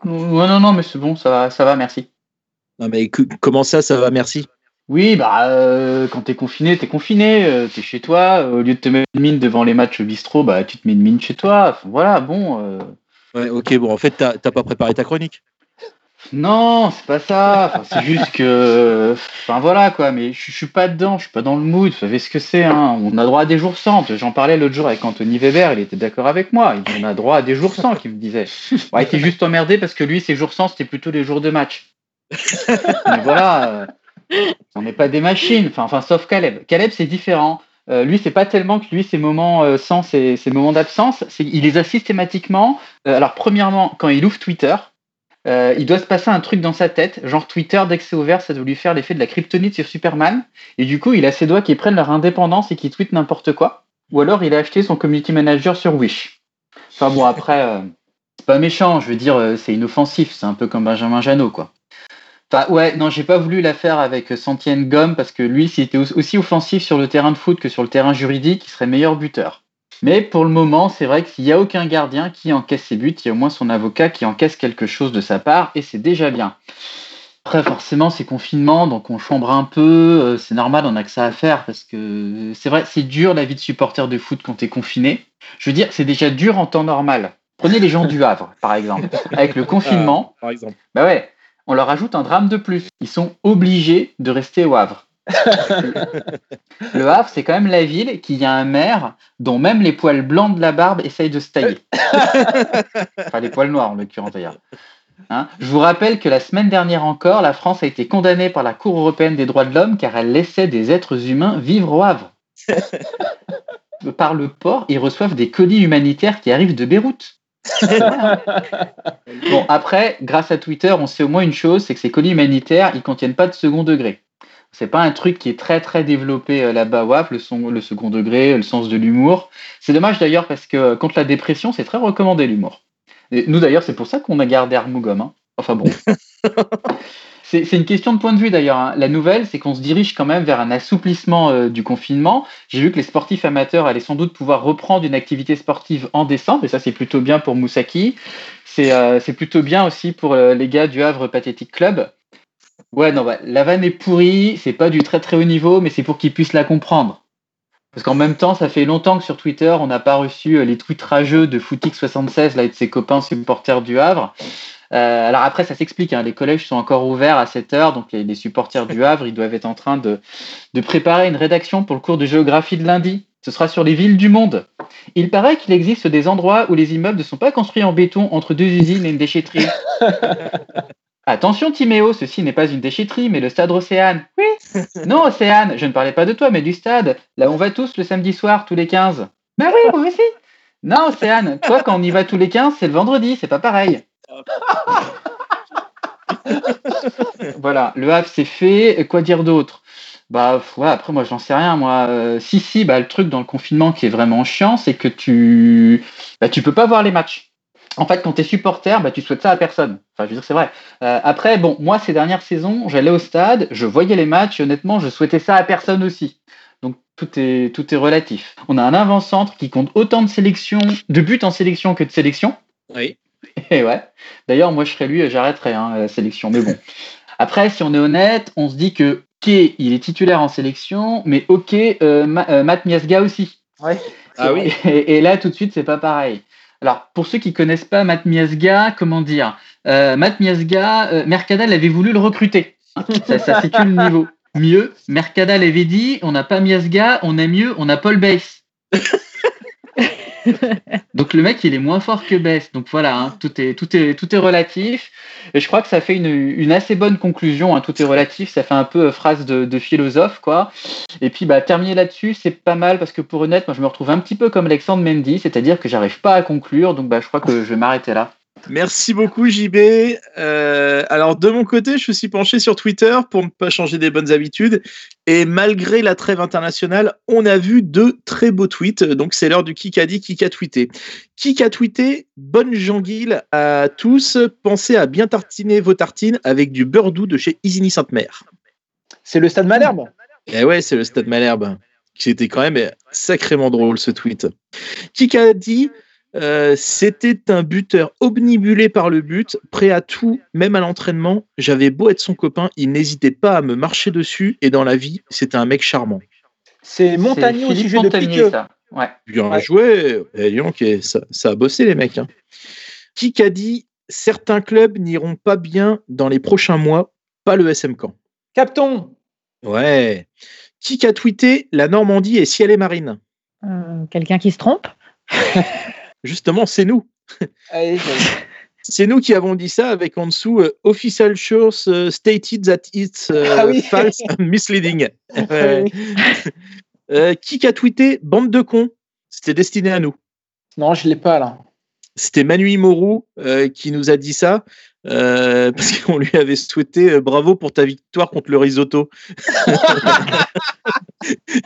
Ouais, non, non, mais c'est bon, ça va, ça va, merci. Non, mais comment ça, ça va, merci? Oui, bah, euh, quand t'es confiné, t'es confiné, euh, t'es chez toi. Au lieu de te mettre une mine devant les matchs au bistrot, bah, tu te mets une mine chez toi. Enfin, voilà, bon. euh, Ouais, ok, bon, en fait, t'as pas préparé ta chronique Non, c'est pas ça. Enfin, c'est juste que. Enfin voilà quoi, mais je suis pas dedans, je suis pas dans le mood. Vous savez ce que c'est, hein. On a droit à des jours sans. J'en parlais l'autre jour avec Anthony Weber, il était d'accord avec moi. Il dit, on a droit à des jours sans, qu'il me disait. Ouais, il était juste emmerdé parce que lui, ses jours sans, c'était plutôt les jours de match. mais voilà, on n'est pas des machines. Enfin, enfin, sauf Caleb. Caleb, c'est différent. Euh, lui, c'est pas tellement que lui, ses moments euh, sans, ses, moments d'absence, il les a systématiquement. Euh, alors, premièrement, quand il ouvre Twitter, il doit se passer un truc dans sa tête, genre Twitter, dès que c'est ouvert, ça doit lui faire l'effet de la kryptonite sur Superman. Et du coup, il a ses doigts qui prennent leur indépendance et qui tweetent n'importe quoi. Ou alors, il a acheté son community manager sur Wish. Enfin bon, après, c'est pas méchant, je veux dire, c'est inoffensif, c'est un peu comme Benjamin Janot, quoi. Enfin, ouais, non, j'ai pas voulu la faire avec Santienne Gomme parce que lui, s'il était au- aussi offensif sur le terrain de foot que sur le terrain juridique, il serait meilleur buteur. Mais pour le moment, c'est vrai qu'il n'y a aucun gardien qui encaisse ses buts, il y a au moins son avocat qui encaisse quelque chose de sa part, et c'est déjà bien. Après, forcément, c'est confinement, donc on chambre un peu, euh, c'est normal, on a que ça à faire, parce que c'est vrai, c'est dur la vie de supporter de foot quand t'es confiné. Je veux dire, c'est déjà dur en temps normal. Prenez les gens du Havre, par exemple. Avec le confinement, Par exemple. bah ouais, on leur ajoute un drame de plus. Ils sont obligés de rester au Havre. Le Havre, c'est quand même la ville qui a un maire dont même les poils blancs de la barbe essayent de se tailler. enfin, les poils noirs en l'occurrence d'ailleurs. Hein Je vous rappelle que la semaine dernière encore, la France a été condamnée par la Cour européenne des droits de l'homme car elle laissait des êtres humains vivre au Havre. par le port, ils reçoivent des colis humanitaires qui arrivent de Beyrouth. Bon, après, grâce à Twitter, on sait au moins une chose, c'est que ces colis humanitaires, ils contiennent pas de second degré. C'est pas un truc qui est très très développé euh, là-bas, WAF, le, second degré, le sens de l'humour. C'est dommage d'ailleurs parce que euh, contre la dépression, c'est très recommandé l'humour. Nous d'ailleurs, c'est pour ça qu'on a gardé Armougom. hein. Enfin bon. C'est une question de point de vue d'ailleurs. hein. La nouvelle, c'est qu'on se dirige quand même vers un assouplissement euh, du confinement. J'ai vu que les sportifs amateurs allaient sans doute pouvoir reprendre une activité sportive en décembre, et ça c'est plutôt bien pour Moussaki. C'est euh, plutôt bien aussi pour euh, les gars du Havre Pathétique Club. Ouais, non, bah, la vanne est pourrie, c'est pas du très très haut niveau, mais c'est pour qu'ils puissent la comprendre. Parce qu'en même temps, ça fait longtemps que sur Twitter, on n'a pas reçu euh, les tweets rageux de Footix76 là, et de ses copains supporters du Havre. Euh, alors après, ça s'explique, hein, les collèges sont encore ouverts à 7 heures, donc les, supporters du Havre, ils doivent être en train de, de préparer une rédaction pour le cours de géographie de lundi. Ce sera sur les villes du monde. Il paraît qu'il existe des endroits où les immeubles ne sont pas construits en béton entre deux usines et une déchetterie. Attention Timéo, ceci n'est pas une déchetterie, mais le stade Océane. Oui Non Océane, je ne parlais pas de toi, mais du stade. Là où on va tous le samedi soir, tous les 15. Ben oui, moi aussi Non Océane, toi quand on y va tous les 15, c'est le vendredi, c'est pas pareil. voilà, le Havre c'est fait, quoi dire d'autre? Bah ouais, après moi j'en sais rien moi. Euh, si si bah le truc dans le confinement qui est vraiment chiant c'est que tu bah, tu peux pas voir les matchs. En fait quand t'es supporter bah tu souhaites ça à personne. Enfin je veux dire c'est vrai. Euh, après bon moi ces dernières saisons j'allais au stade, je voyais les matchs et honnêtement je souhaitais ça à personne aussi. Donc tout est tout est relatif. On a un avant-centre qui compte autant de sélections, de buts en sélection que de sélections. Oui. Et ouais. D'ailleurs, moi, je serais lui, j'arrêterais hein, la sélection. Mais bon. Après, si on est honnête, on se dit que ok, il est titulaire en sélection, mais ok, euh, Ma- euh, Matt Miasga aussi. Ouais. Ah oui. Et, et là, tout de suite, c'est pas pareil. Alors, pour ceux qui connaissent pas Matt Miasga, comment dire euh, Matt Miasga, euh, Mercadal avait voulu le recruter. Ça, ça situe le niveau. Mieux, Mercadal avait dit on n'a pas Miasga, on a mieux, on a Paul Bass. Donc le mec il est moins fort que Bess. Donc voilà, hein, tout, est, tout, est, tout est relatif. Et je crois que ça fait une, assez bonne conclusion. hein, tout est relatif. Ça fait un peu euh, phrase de, de philosophe quoi. Et puis bah terminer là-dessus c'est pas mal parce que pour honnête moi je me retrouve un petit peu comme Alexandre Mendy, c'est-à-dire que j'arrive pas à conclure. Donc bah je crois que je vais m'arrêter là. Merci beaucoup JB. Euh, alors de mon côté, je suis penché sur Twitter pour ne pas changer des bonnes habitudes. Et malgré la trêve internationale, on a vu deux très beaux tweets. Donc c'est l'heure du qui a dit, qui a tweeté. Qui a tweeté Bonne janguille à tous. Pensez à bien tartiner vos tartines avec du beurre doux de chez Isigny Sainte-Mère. C'est le stade Malherbe Eh ouais, c'est le stade Malherbe. C'était quand même sacrément drôle ce tweet. Qui a dit euh, c'était un buteur omnibulé par le but, prêt à tout, même à l'entraînement. J'avais beau être son copain, il n'hésitait pas à me marcher dessus. Et dans la vie, c'était un mec charmant. C'est Montagnier au sujet de Piqueux. Ouais. Bien Ouais. joué. Eh, donc, eh, ça, ça a bossé les mecs. hein. Qui a dit certains clubs n'iront pas bien dans les prochains mois, pas le SM Camp. Capton Ouais. Qui a tweeté la Normandie est ciel et marine Euh, Quelqu'un qui se trompe Justement, c'est nous. C'est nous qui avons dit ça avec en dessous euh, official source euh, stated that it's euh, Ah oui. false and misleading. Ouais. Euh, qui a tweeté bande de cons C'était destiné à nous. Non, je l'ai pas là. C'était Manu Imoru euh, qui nous a dit ça euh, parce qu'on lui avait souhaité euh, bravo pour ta victoire contre le risotto.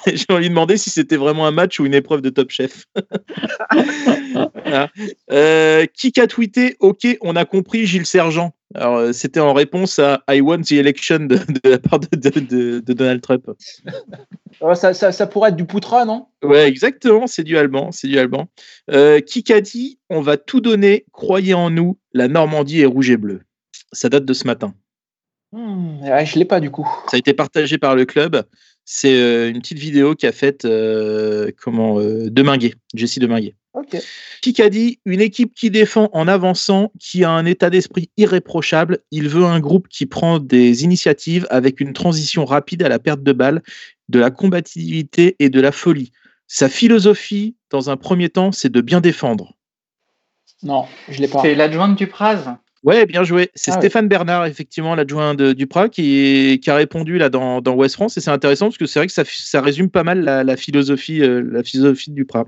J'ai envie de demander si c'était vraiment un match ou une épreuve de Top Chef. Voilà. Euh, qui a tweeté Ok, on a compris Gilles Sergent. Alors, euh, c'était en réponse à I won the election de, de la part de, de- de- de Donald Trump. Ouais, ça, ça, ça pourrait être du Poutra, non? Ouais, exactement, c'est du allemand, c'est du allemand. Euh, qui a dit On va tout donner, croyez en nous, la Normandie est rouge et bleu. Ça date de ce matin. Hmm, ouais, Je l'ai pas du coup. Ça a été partagé par le club. C'est euh, une petite vidéo qu'a faite euh, comment euh, Deminguet, Jessie Deminguet. Ok. Qui a dit une équipe qui défend en avançant, qui a un état d'esprit irréprochable. Il veut un groupe qui prend des initiatives avec une transition rapide à la perte de balle, de la combativité et de la folie. Sa philosophie, dans un premier temps, c'est de bien défendre. Non, je l'ai pas. C'est l'adjointe du Praz? Ouais, bien joué. C'est Ah ouais. Stéphane Bernard, effectivement, l'adjoint de Duprat, qui, qui a répondu là dans, dans West France. Et c'est intéressant parce que c'est vrai que ça, ça résume pas mal la, la philosophie, euh, la philosophie de Duprat.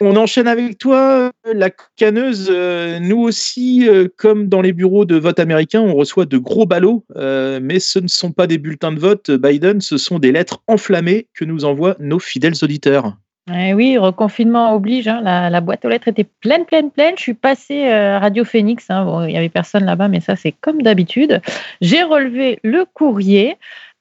On enchaîne avec toi, euh, la canneuse. Euh, nous aussi, euh, comme dans les bureaux de vote américains, on reçoit de gros ballots, mais ce ne sont pas des bulletins de vote Biden, ce sont des lettres enflammées que nous envoient nos fidèles auditeurs. Eh oui, reconfinement oblige. hein, la, boîte aux lettres était pleine, pleine, pleine. Je suis passée euh, à Radio Phoenix. hein, il n'y avait personne là-bas, mais ça, c'est comme d'habitude. J'ai relevé le courrier.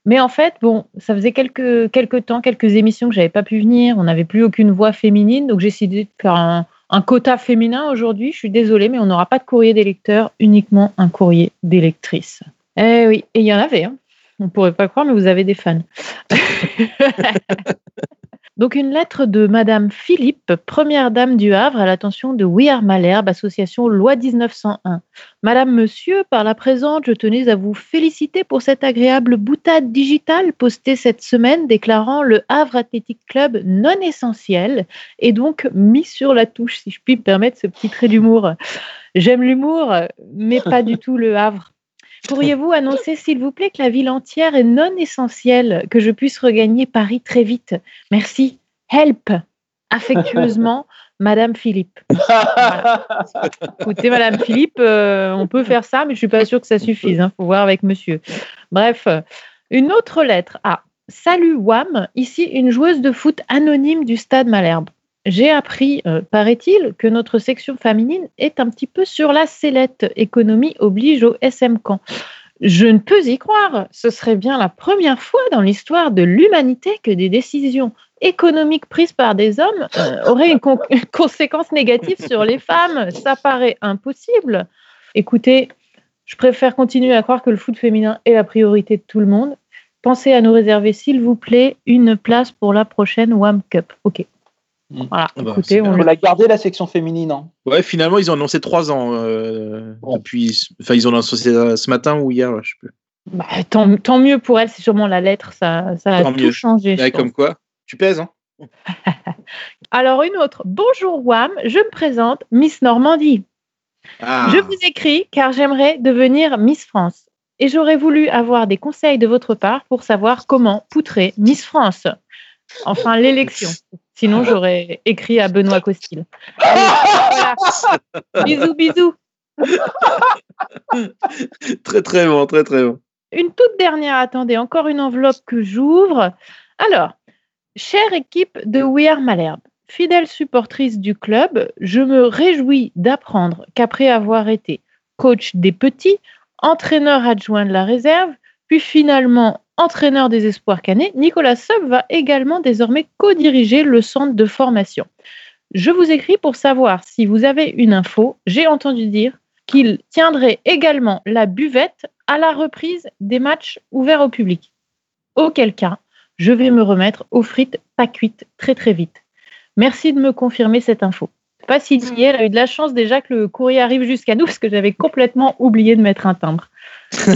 Mais en fait, bon, ça faisait quelques, temps, quelques émissions que j'avais pas pu venir. On n'avait plus aucune voix féminine. Donc, j'ai décidé de faire un, quota féminin aujourd'hui. Je suis désolée, mais on n'aura pas de courrier des lecteurs, uniquement un courrier des. Eh oui, et il y en avait. Hein. On ne pourrait pas croire, mais vous avez des fans. Donc une lettre de Madame Philippe, première dame du Havre, à l'attention de We Are Malherbe, association Loi 1901. Madame, Monsieur, par la présente, je tenais à vous féliciter pour cette agréable boutade digitale postée cette semaine déclarant le Havre Athletic Club non essentiel et donc mis sur la touche, si je puis me permettre ce petit trait d'humour. J'aime l'humour, mais pas du tout le Havre. Pourriez-vous annoncer, s'il vous plaît, que la ville entière est non essentielle, que je puisse regagner Paris très vite? Merci. Help. Affectueusement, Madame Philippe. Voilà. Écoutez, Madame Philippe, euh, on peut faire ça, mais je suis pas sûre que ça suffise. Il faut voir avec Monsieur. Bref, une autre lettre. Ah, salut Wam. Ici une joueuse de foot anonyme du Stade Malherbe. J'ai appris, euh, paraît-il, que notre section féminine est un petit peu sur la sellette. Économie oblige au SM Camp. Je ne peux y croire. Ce serait bien la première fois dans l'histoire de l'humanité que des décisions économiques prises par des hommes euh, auraient une conséquence négative sur les femmes. Ça paraît impossible. Écoutez, je préfère continuer à croire que le foot féminin est la priorité de tout le monde. Pensez à nous réserver, s'il vous plaît, une place pour la prochaine WAM Cup. OK. Voilà, Ah bah, écoutez, on le l'a gardé la section féminine. hein. Ouais, finalement, ils ont annoncé trois ans euh, depuis. Enfin, ils ont annoncé ce matin ou hier, je sais plus. Bah, tant, tant mieux pour elle, c'est sûrement la lettre, ça, ça a Tant tout mieux. changé. pense. comme quoi, tu pèses, hein Alors une autre. Bonjour Wam, je me présente Miss Normandie. Ah. Je vous écris car j'aimerais devenir Miss France. Et j'aurais voulu avoir des conseils de votre part pour savoir comment poutrer Miss France. Enfin, l'élection. Sinon, j'aurais écrit à Benoît Costil. Voilà. Bisous, bisous. très très bon, très très bon. Une toute dernière, attendez, encore une enveloppe que j'ouvre. Alors, chère équipe de We Are Malherbe, fidèle supportrice du club, je me réjouis d'apprendre qu'après avoir été coach des petits, entraîneur adjoint de la réserve, puis finalement entraîneur des espoirs canets, Nicolas Sub va également désormais co-diriger le centre de formation. Je vous écris pour savoir si vous avez une info. J'ai entendu dire qu'il tiendrait également la buvette à la reprise des matchs ouverts au public. Auquel cas, je vais me remettre aux frites pas cuites très très vite. Merci de me confirmer cette info. Pas signé, elle a eu de la chance déjà que le courrier arrive jusqu'à nous parce que j'avais complètement oublié de mettre un timbre.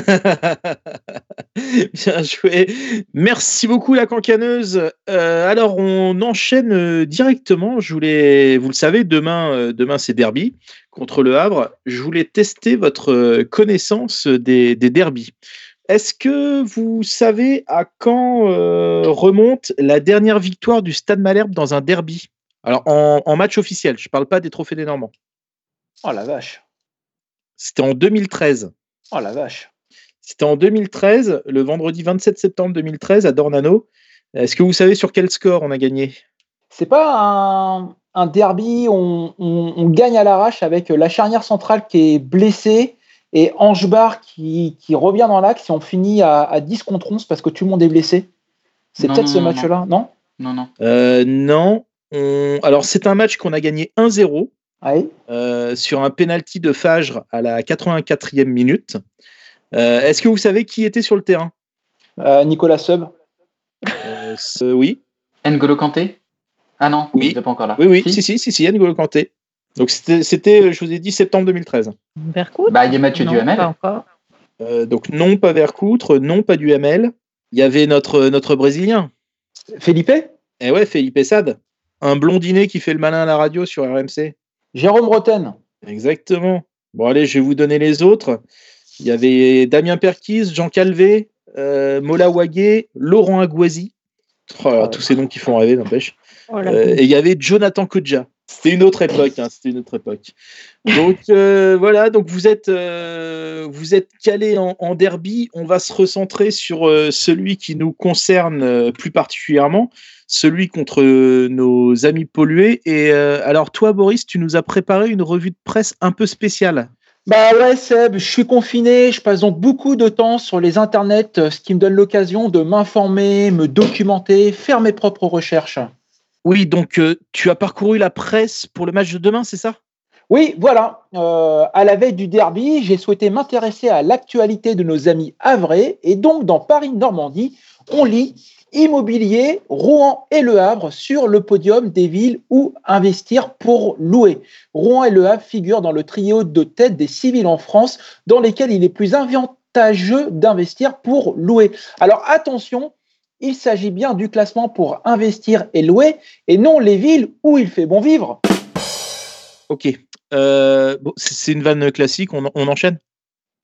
Bien joué. Merci beaucoup la cancaneuse. Euh, alors on enchaîne euh, directement. Je voulais, vous le savez, demain, euh, demain c'est derby contre le Havre. Je voulais tester votre connaissance des, des derbies. Est-ce que vous savez à quand euh, remonte la dernière victoire du Stade Malherbe dans un derby? Alors en, en match officiel. Je ne parle pas des trophées des Normands. Oh la vache. C'était en 2013. Oh la vache. C'était en 2013, le vendredi 27 septembre 2013 à Dornano. Est-ce que vous savez sur quel score on a gagné? C'est pas un, un derby, on, on- on gagne à l'arrache avec la charnière centrale qui est blessée et Angebar qui, qui revient dans l'axe et on finit à, à 10 contre 11 parce que tout le monde est blessé. C'est peut-être ce non, match-là, non, Non, non. Euh, Non. On- Alors c'est un match qu'on a gagné 1-0 Euh, sur un penalty de Fagre à la 84e minute. Euh, Est-ce que vous savez qui était sur le terrain? Euh, Nicolas Sub. Euh, Oui. N'Golo Kanté? Ah non, Oui. il n'est pas encore là. Oui, oui, si, si, si, si, N'Golo Kanté. Donc c'était, je vous ai dit, septembre 2013. Vercoute Bah, il y a Mathieu Non, Duhamel. pas encore. Euh, donc non, pas Vercoutre, non, pas du ML. Il y avait notre, notre Brésilien. Felipe? Eh ouais, Felipe Sade. Un blondinet qui fait le malin à la radio sur RMC. Jérôme Roten. Exactement. Bon, allez, je vais vous donner les autres. Il y avait Damien Perquis, Jean Calvé, euh, Mola Wagué, Laurent Aguazi. Oh là, tous ces noms qui font rêver, n'empêche. Oh Euh, et il y avait Jonathan Kodja. C'était une autre époque. hein, C'était une autre époque. Donc euh, voilà. Donc vous êtes euh, vous êtes calé en, en derby. On va se recentrer sur euh, celui qui nous concerne euh, plus particulièrement, celui contre nos amis pollués. Et euh, alors toi, Boris, tu nous as préparé une revue de presse un peu spéciale. Bah ouais, Seb, je suis confiné, je passe donc beaucoup de temps sur les internets, euh, ce qui me donne l'occasion de m'informer, me documenter, faire mes propres recherches. Oui, donc euh, tu as parcouru la presse pour le match de demain, c'est ça? Oui, voilà. Euh, à la veille du derby, j'ai souhaité m'intéresser à l'actualité de nos amis havrais et donc dans Paris-Normandie, on lit Immobilier, Rouen et Le Havre sur le podium des villes où investir pour louer. Rouen et Le Havre figurent dans le trio de tête des civils en France dans lesquels il est plus avantageux d'investir pour louer. Alors attention, il s'agit bien du classement pour investir et louer et non les villes où il fait bon vivre. Ok. Euh, c'est une vanne classique. On enchaîne?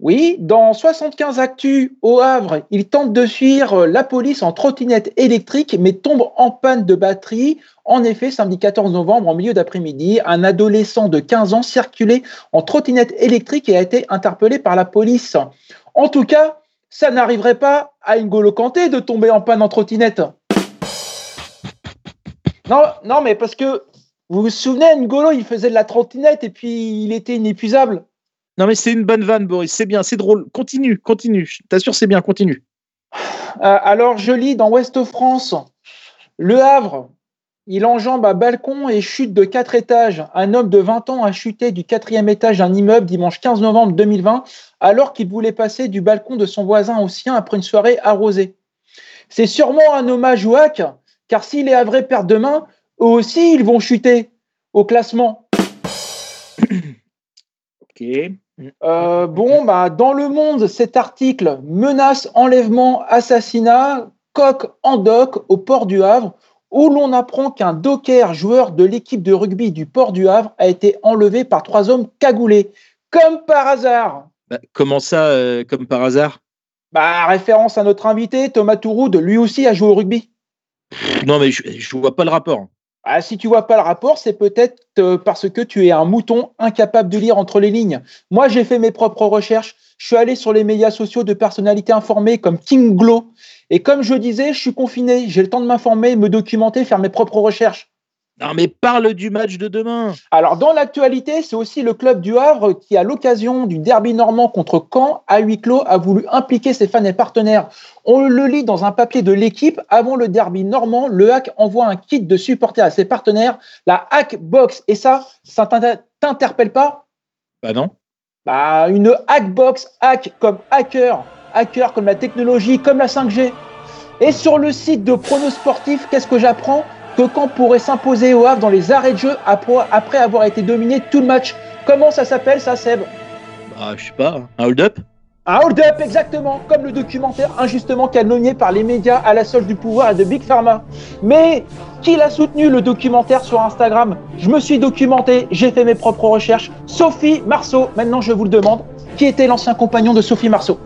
Oui, dans 75 Actus au Havre, il tente de suivre la police en trottinette électrique, mais tombe en panne de batterie. En effet, samedi 14 novembre, en milieu d'après-midi, un adolescent de 15 ans circulait en trottinette électrique et a été interpellé par la police. En tout cas, ça n'arriverait pas à N'Golo Kanté de tomber en panne en trottinette. Non, non, mais parce que vous vous souvenez, N'Golo, il faisait de la trottinette et puis il était inépuisable. Non, mais c'est une bonne vanne, Boris. C'est bien, c'est drôle. Continue, continue. Je t'assure, c'est bien, continue. Euh, alors, je lis dans Ouest France, Le Havre, il enjambe un balcon et chute de quatre étages. Un homme de 20 ans a chuté du quatrième étage d'un immeuble dimanche 15 novembre 2020 alors qu'il voulait passer du balcon de son voisin au sien après une soirée arrosée. C'est sûrement un hommage au hack, car si les Havrais perdent demain, eux aussi, ils vont chuter au classement. Ok. Euh, bon, bah, dans le monde, cet article menace, enlèvement, assassinat, coq en dock au port du Havre, où l'on apprend qu'un docker joueur de l'équipe de rugby du port du Havre a été enlevé par trois hommes cagoulés, comme par hasard. Bah, comment ça, euh, comme par hasard? Bah, référence à notre invité, Thomas Touroud, lui aussi a joué au rugby. Non, mais je, je vois pas le rapport. Ah, si tu vois pas le rapport, c'est peut-être euh, parce que tu es un mouton incapable de lire entre les lignes. Moi, j'ai fait mes propres recherches. Je suis allé sur les médias sociaux de personnalités informées comme King Glow. Et comme je disais, je suis confiné. J'ai le temps de m'informer, me documenter, faire mes propres recherches. Non, mais parle du match de demain. Alors, dans l'actualité, c'est aussi le club du Havre qui, à l'occasion du derby normand contre Caen, à huis clos, a voulu impliquer ses fans et partenaires. On le lit dans un papier de l'équipe. Avant le derby normand, le Hack envoie un kit de supporters à ses partenaires, la Hack Box. Et ça, ça t'inter- t'interpelle pas? Bah non. bah, Une Hack Box, hack comme hacker, hacker comme la technologie, comme la 5G. Et sur le site de Prono Sportif, qu'est-ce que j'apprends? Que Caen pourrait s'imposer au Havre dans les arrêts de jeu après avoir été dominé tout le match. Comment ça s'appelle ça, Seb? Bah, je sais pas. Un hold-up Un hold-up, exactement, comme le documentaire injustement calomnié par les médias à la solde du pouvoir et de Big Pharma. Mais qui l'a soutenu le documentaire sur Instagram? Je me suis documenté, j'ai fait mes propres recherches. Sophie Marceau, maintenant je vous le demande, qui était l'ancien compagnon de Sophie Marceau?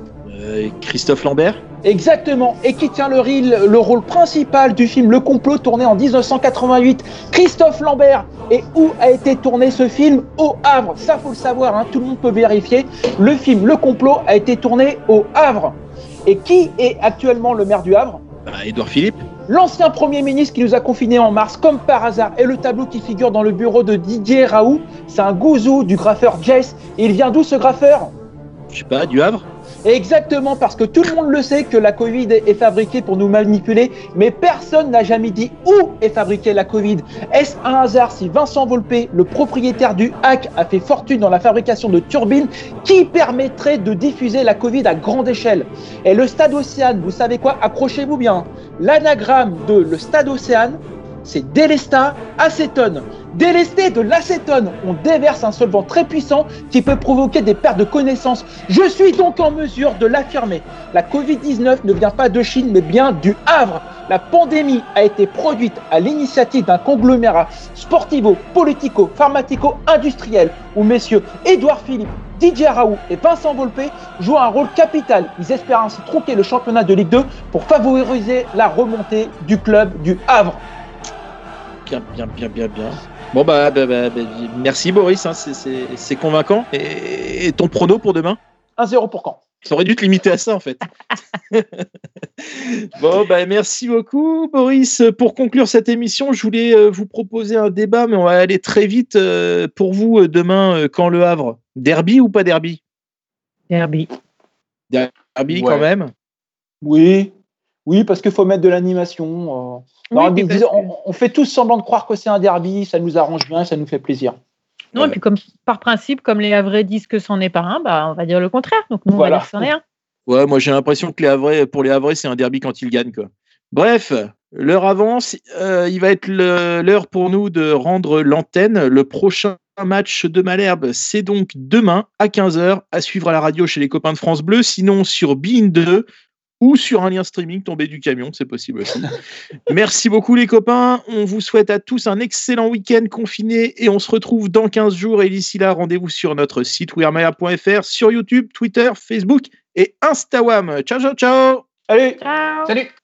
Euh, Christophe Lambert Exactement, et qui tient le, rôle principal du film Le Complot tourné en 1988. Christophe Lambert. Et où a été tourné ce film Au Havre. Ça, faut le savoir, hein, tout le monde peut vérifier. Le film Le Complot a été tourné au Havre. Et qui est actuellement le maire du Havre? Bah, Édouard Philippe L'ancien Premier ministre qui nous a confinés en mars, comme par hasard, et le tableau qui figure dans le bureau de Didier Raoult, c'est un gouzou du graffeur Jace. Et il vient d'où ce graffeur? Je sais pas, du Havre Exactement, parce que tout le monde le sait que la Covid est fabriquée pour nous manipuler, mais personne n'a jamais dit où est fabriquée la Covid. Est-ce un hasard si Vincent Volpe, le propriétaire du hack, a fait fortune dans la fabrication de turbines qui permettraient de diffuser la Covid à grande échelle? Et le stade Océane, vous savez quoi? Accrochez-vous bien. L'anagramme de le stade Océane, c'est délesta acétone. Délesté de l'acétone, on déverse un solvant très puissant qui peut provoquer des pertes de connaissance. Je suis donc en mesure de l'affirmer. La Covid-19 ne vient pas de Chine, mais bien du Havre. La pandémie a été produite à l'initiative d'un conglomérat sportivo, politico, pharmatico, industriel où messieurs Édouard Philippe, Didier Raoult et Vincent Volpe jouent un rôle capital. Ils espèrent ainsi tronquer le championnat de Ligue 2 pour favoriser la remontée du club du Havre. Bien, bien, bien, bien, bien. Bon, bah, bah, bah, bah, merci Boris, hein, c'est- convaincant. Et, et ton prono pour demain? 1-0 pour quand Ça aurait dû te limiter à ça en fait. bon, bah, merci beaucoup Boris. Pour conclure cette émission, je voulais euh, vous proposer un débat, mais on va aller très vite. euh, pour vous, euh, demain, euh, quand le Havre Derby ou pas derby? Derby. Derby Ouais. quand même Oui, oui, parce qu'il faut mettre de l'animation. euh. Non, on, on fait tous semblant de croire que c'est un derby, ça nous arrange bien, ça nous fait plaisir. Non, et puis comme par principe, comme les Havrais disent que c'en est pas un, bah, on va dire le contraire. Donc nous, on va dire que c'en est un. Ouais, moi j'ai l'impression que les Havrais, pour les Havrais, c'est un derby quand ils gagnent. Quoi. Bref, l'heure avance. euh, il va être l'heure pour nous de rendre l'antenne. Le prochain match de Malherbe, c'est donc demain à 15h, à suivre à la radio chez les copains de France Bleu, sinon sur Bein 2 ou sur un lien streaming tombé du camion, c'est possible aussi. Merci beaucoup les copains. On vous souhaite à tous un excellent week-end confiné et on se retrouve dans 15 jours. Et d'ici là, rendez-vous sur notre site wearmaya.fr, sur YouTube, Twitter, Facebook et Instagram. Ciao, ciao, ciao Allez, Ciao Salut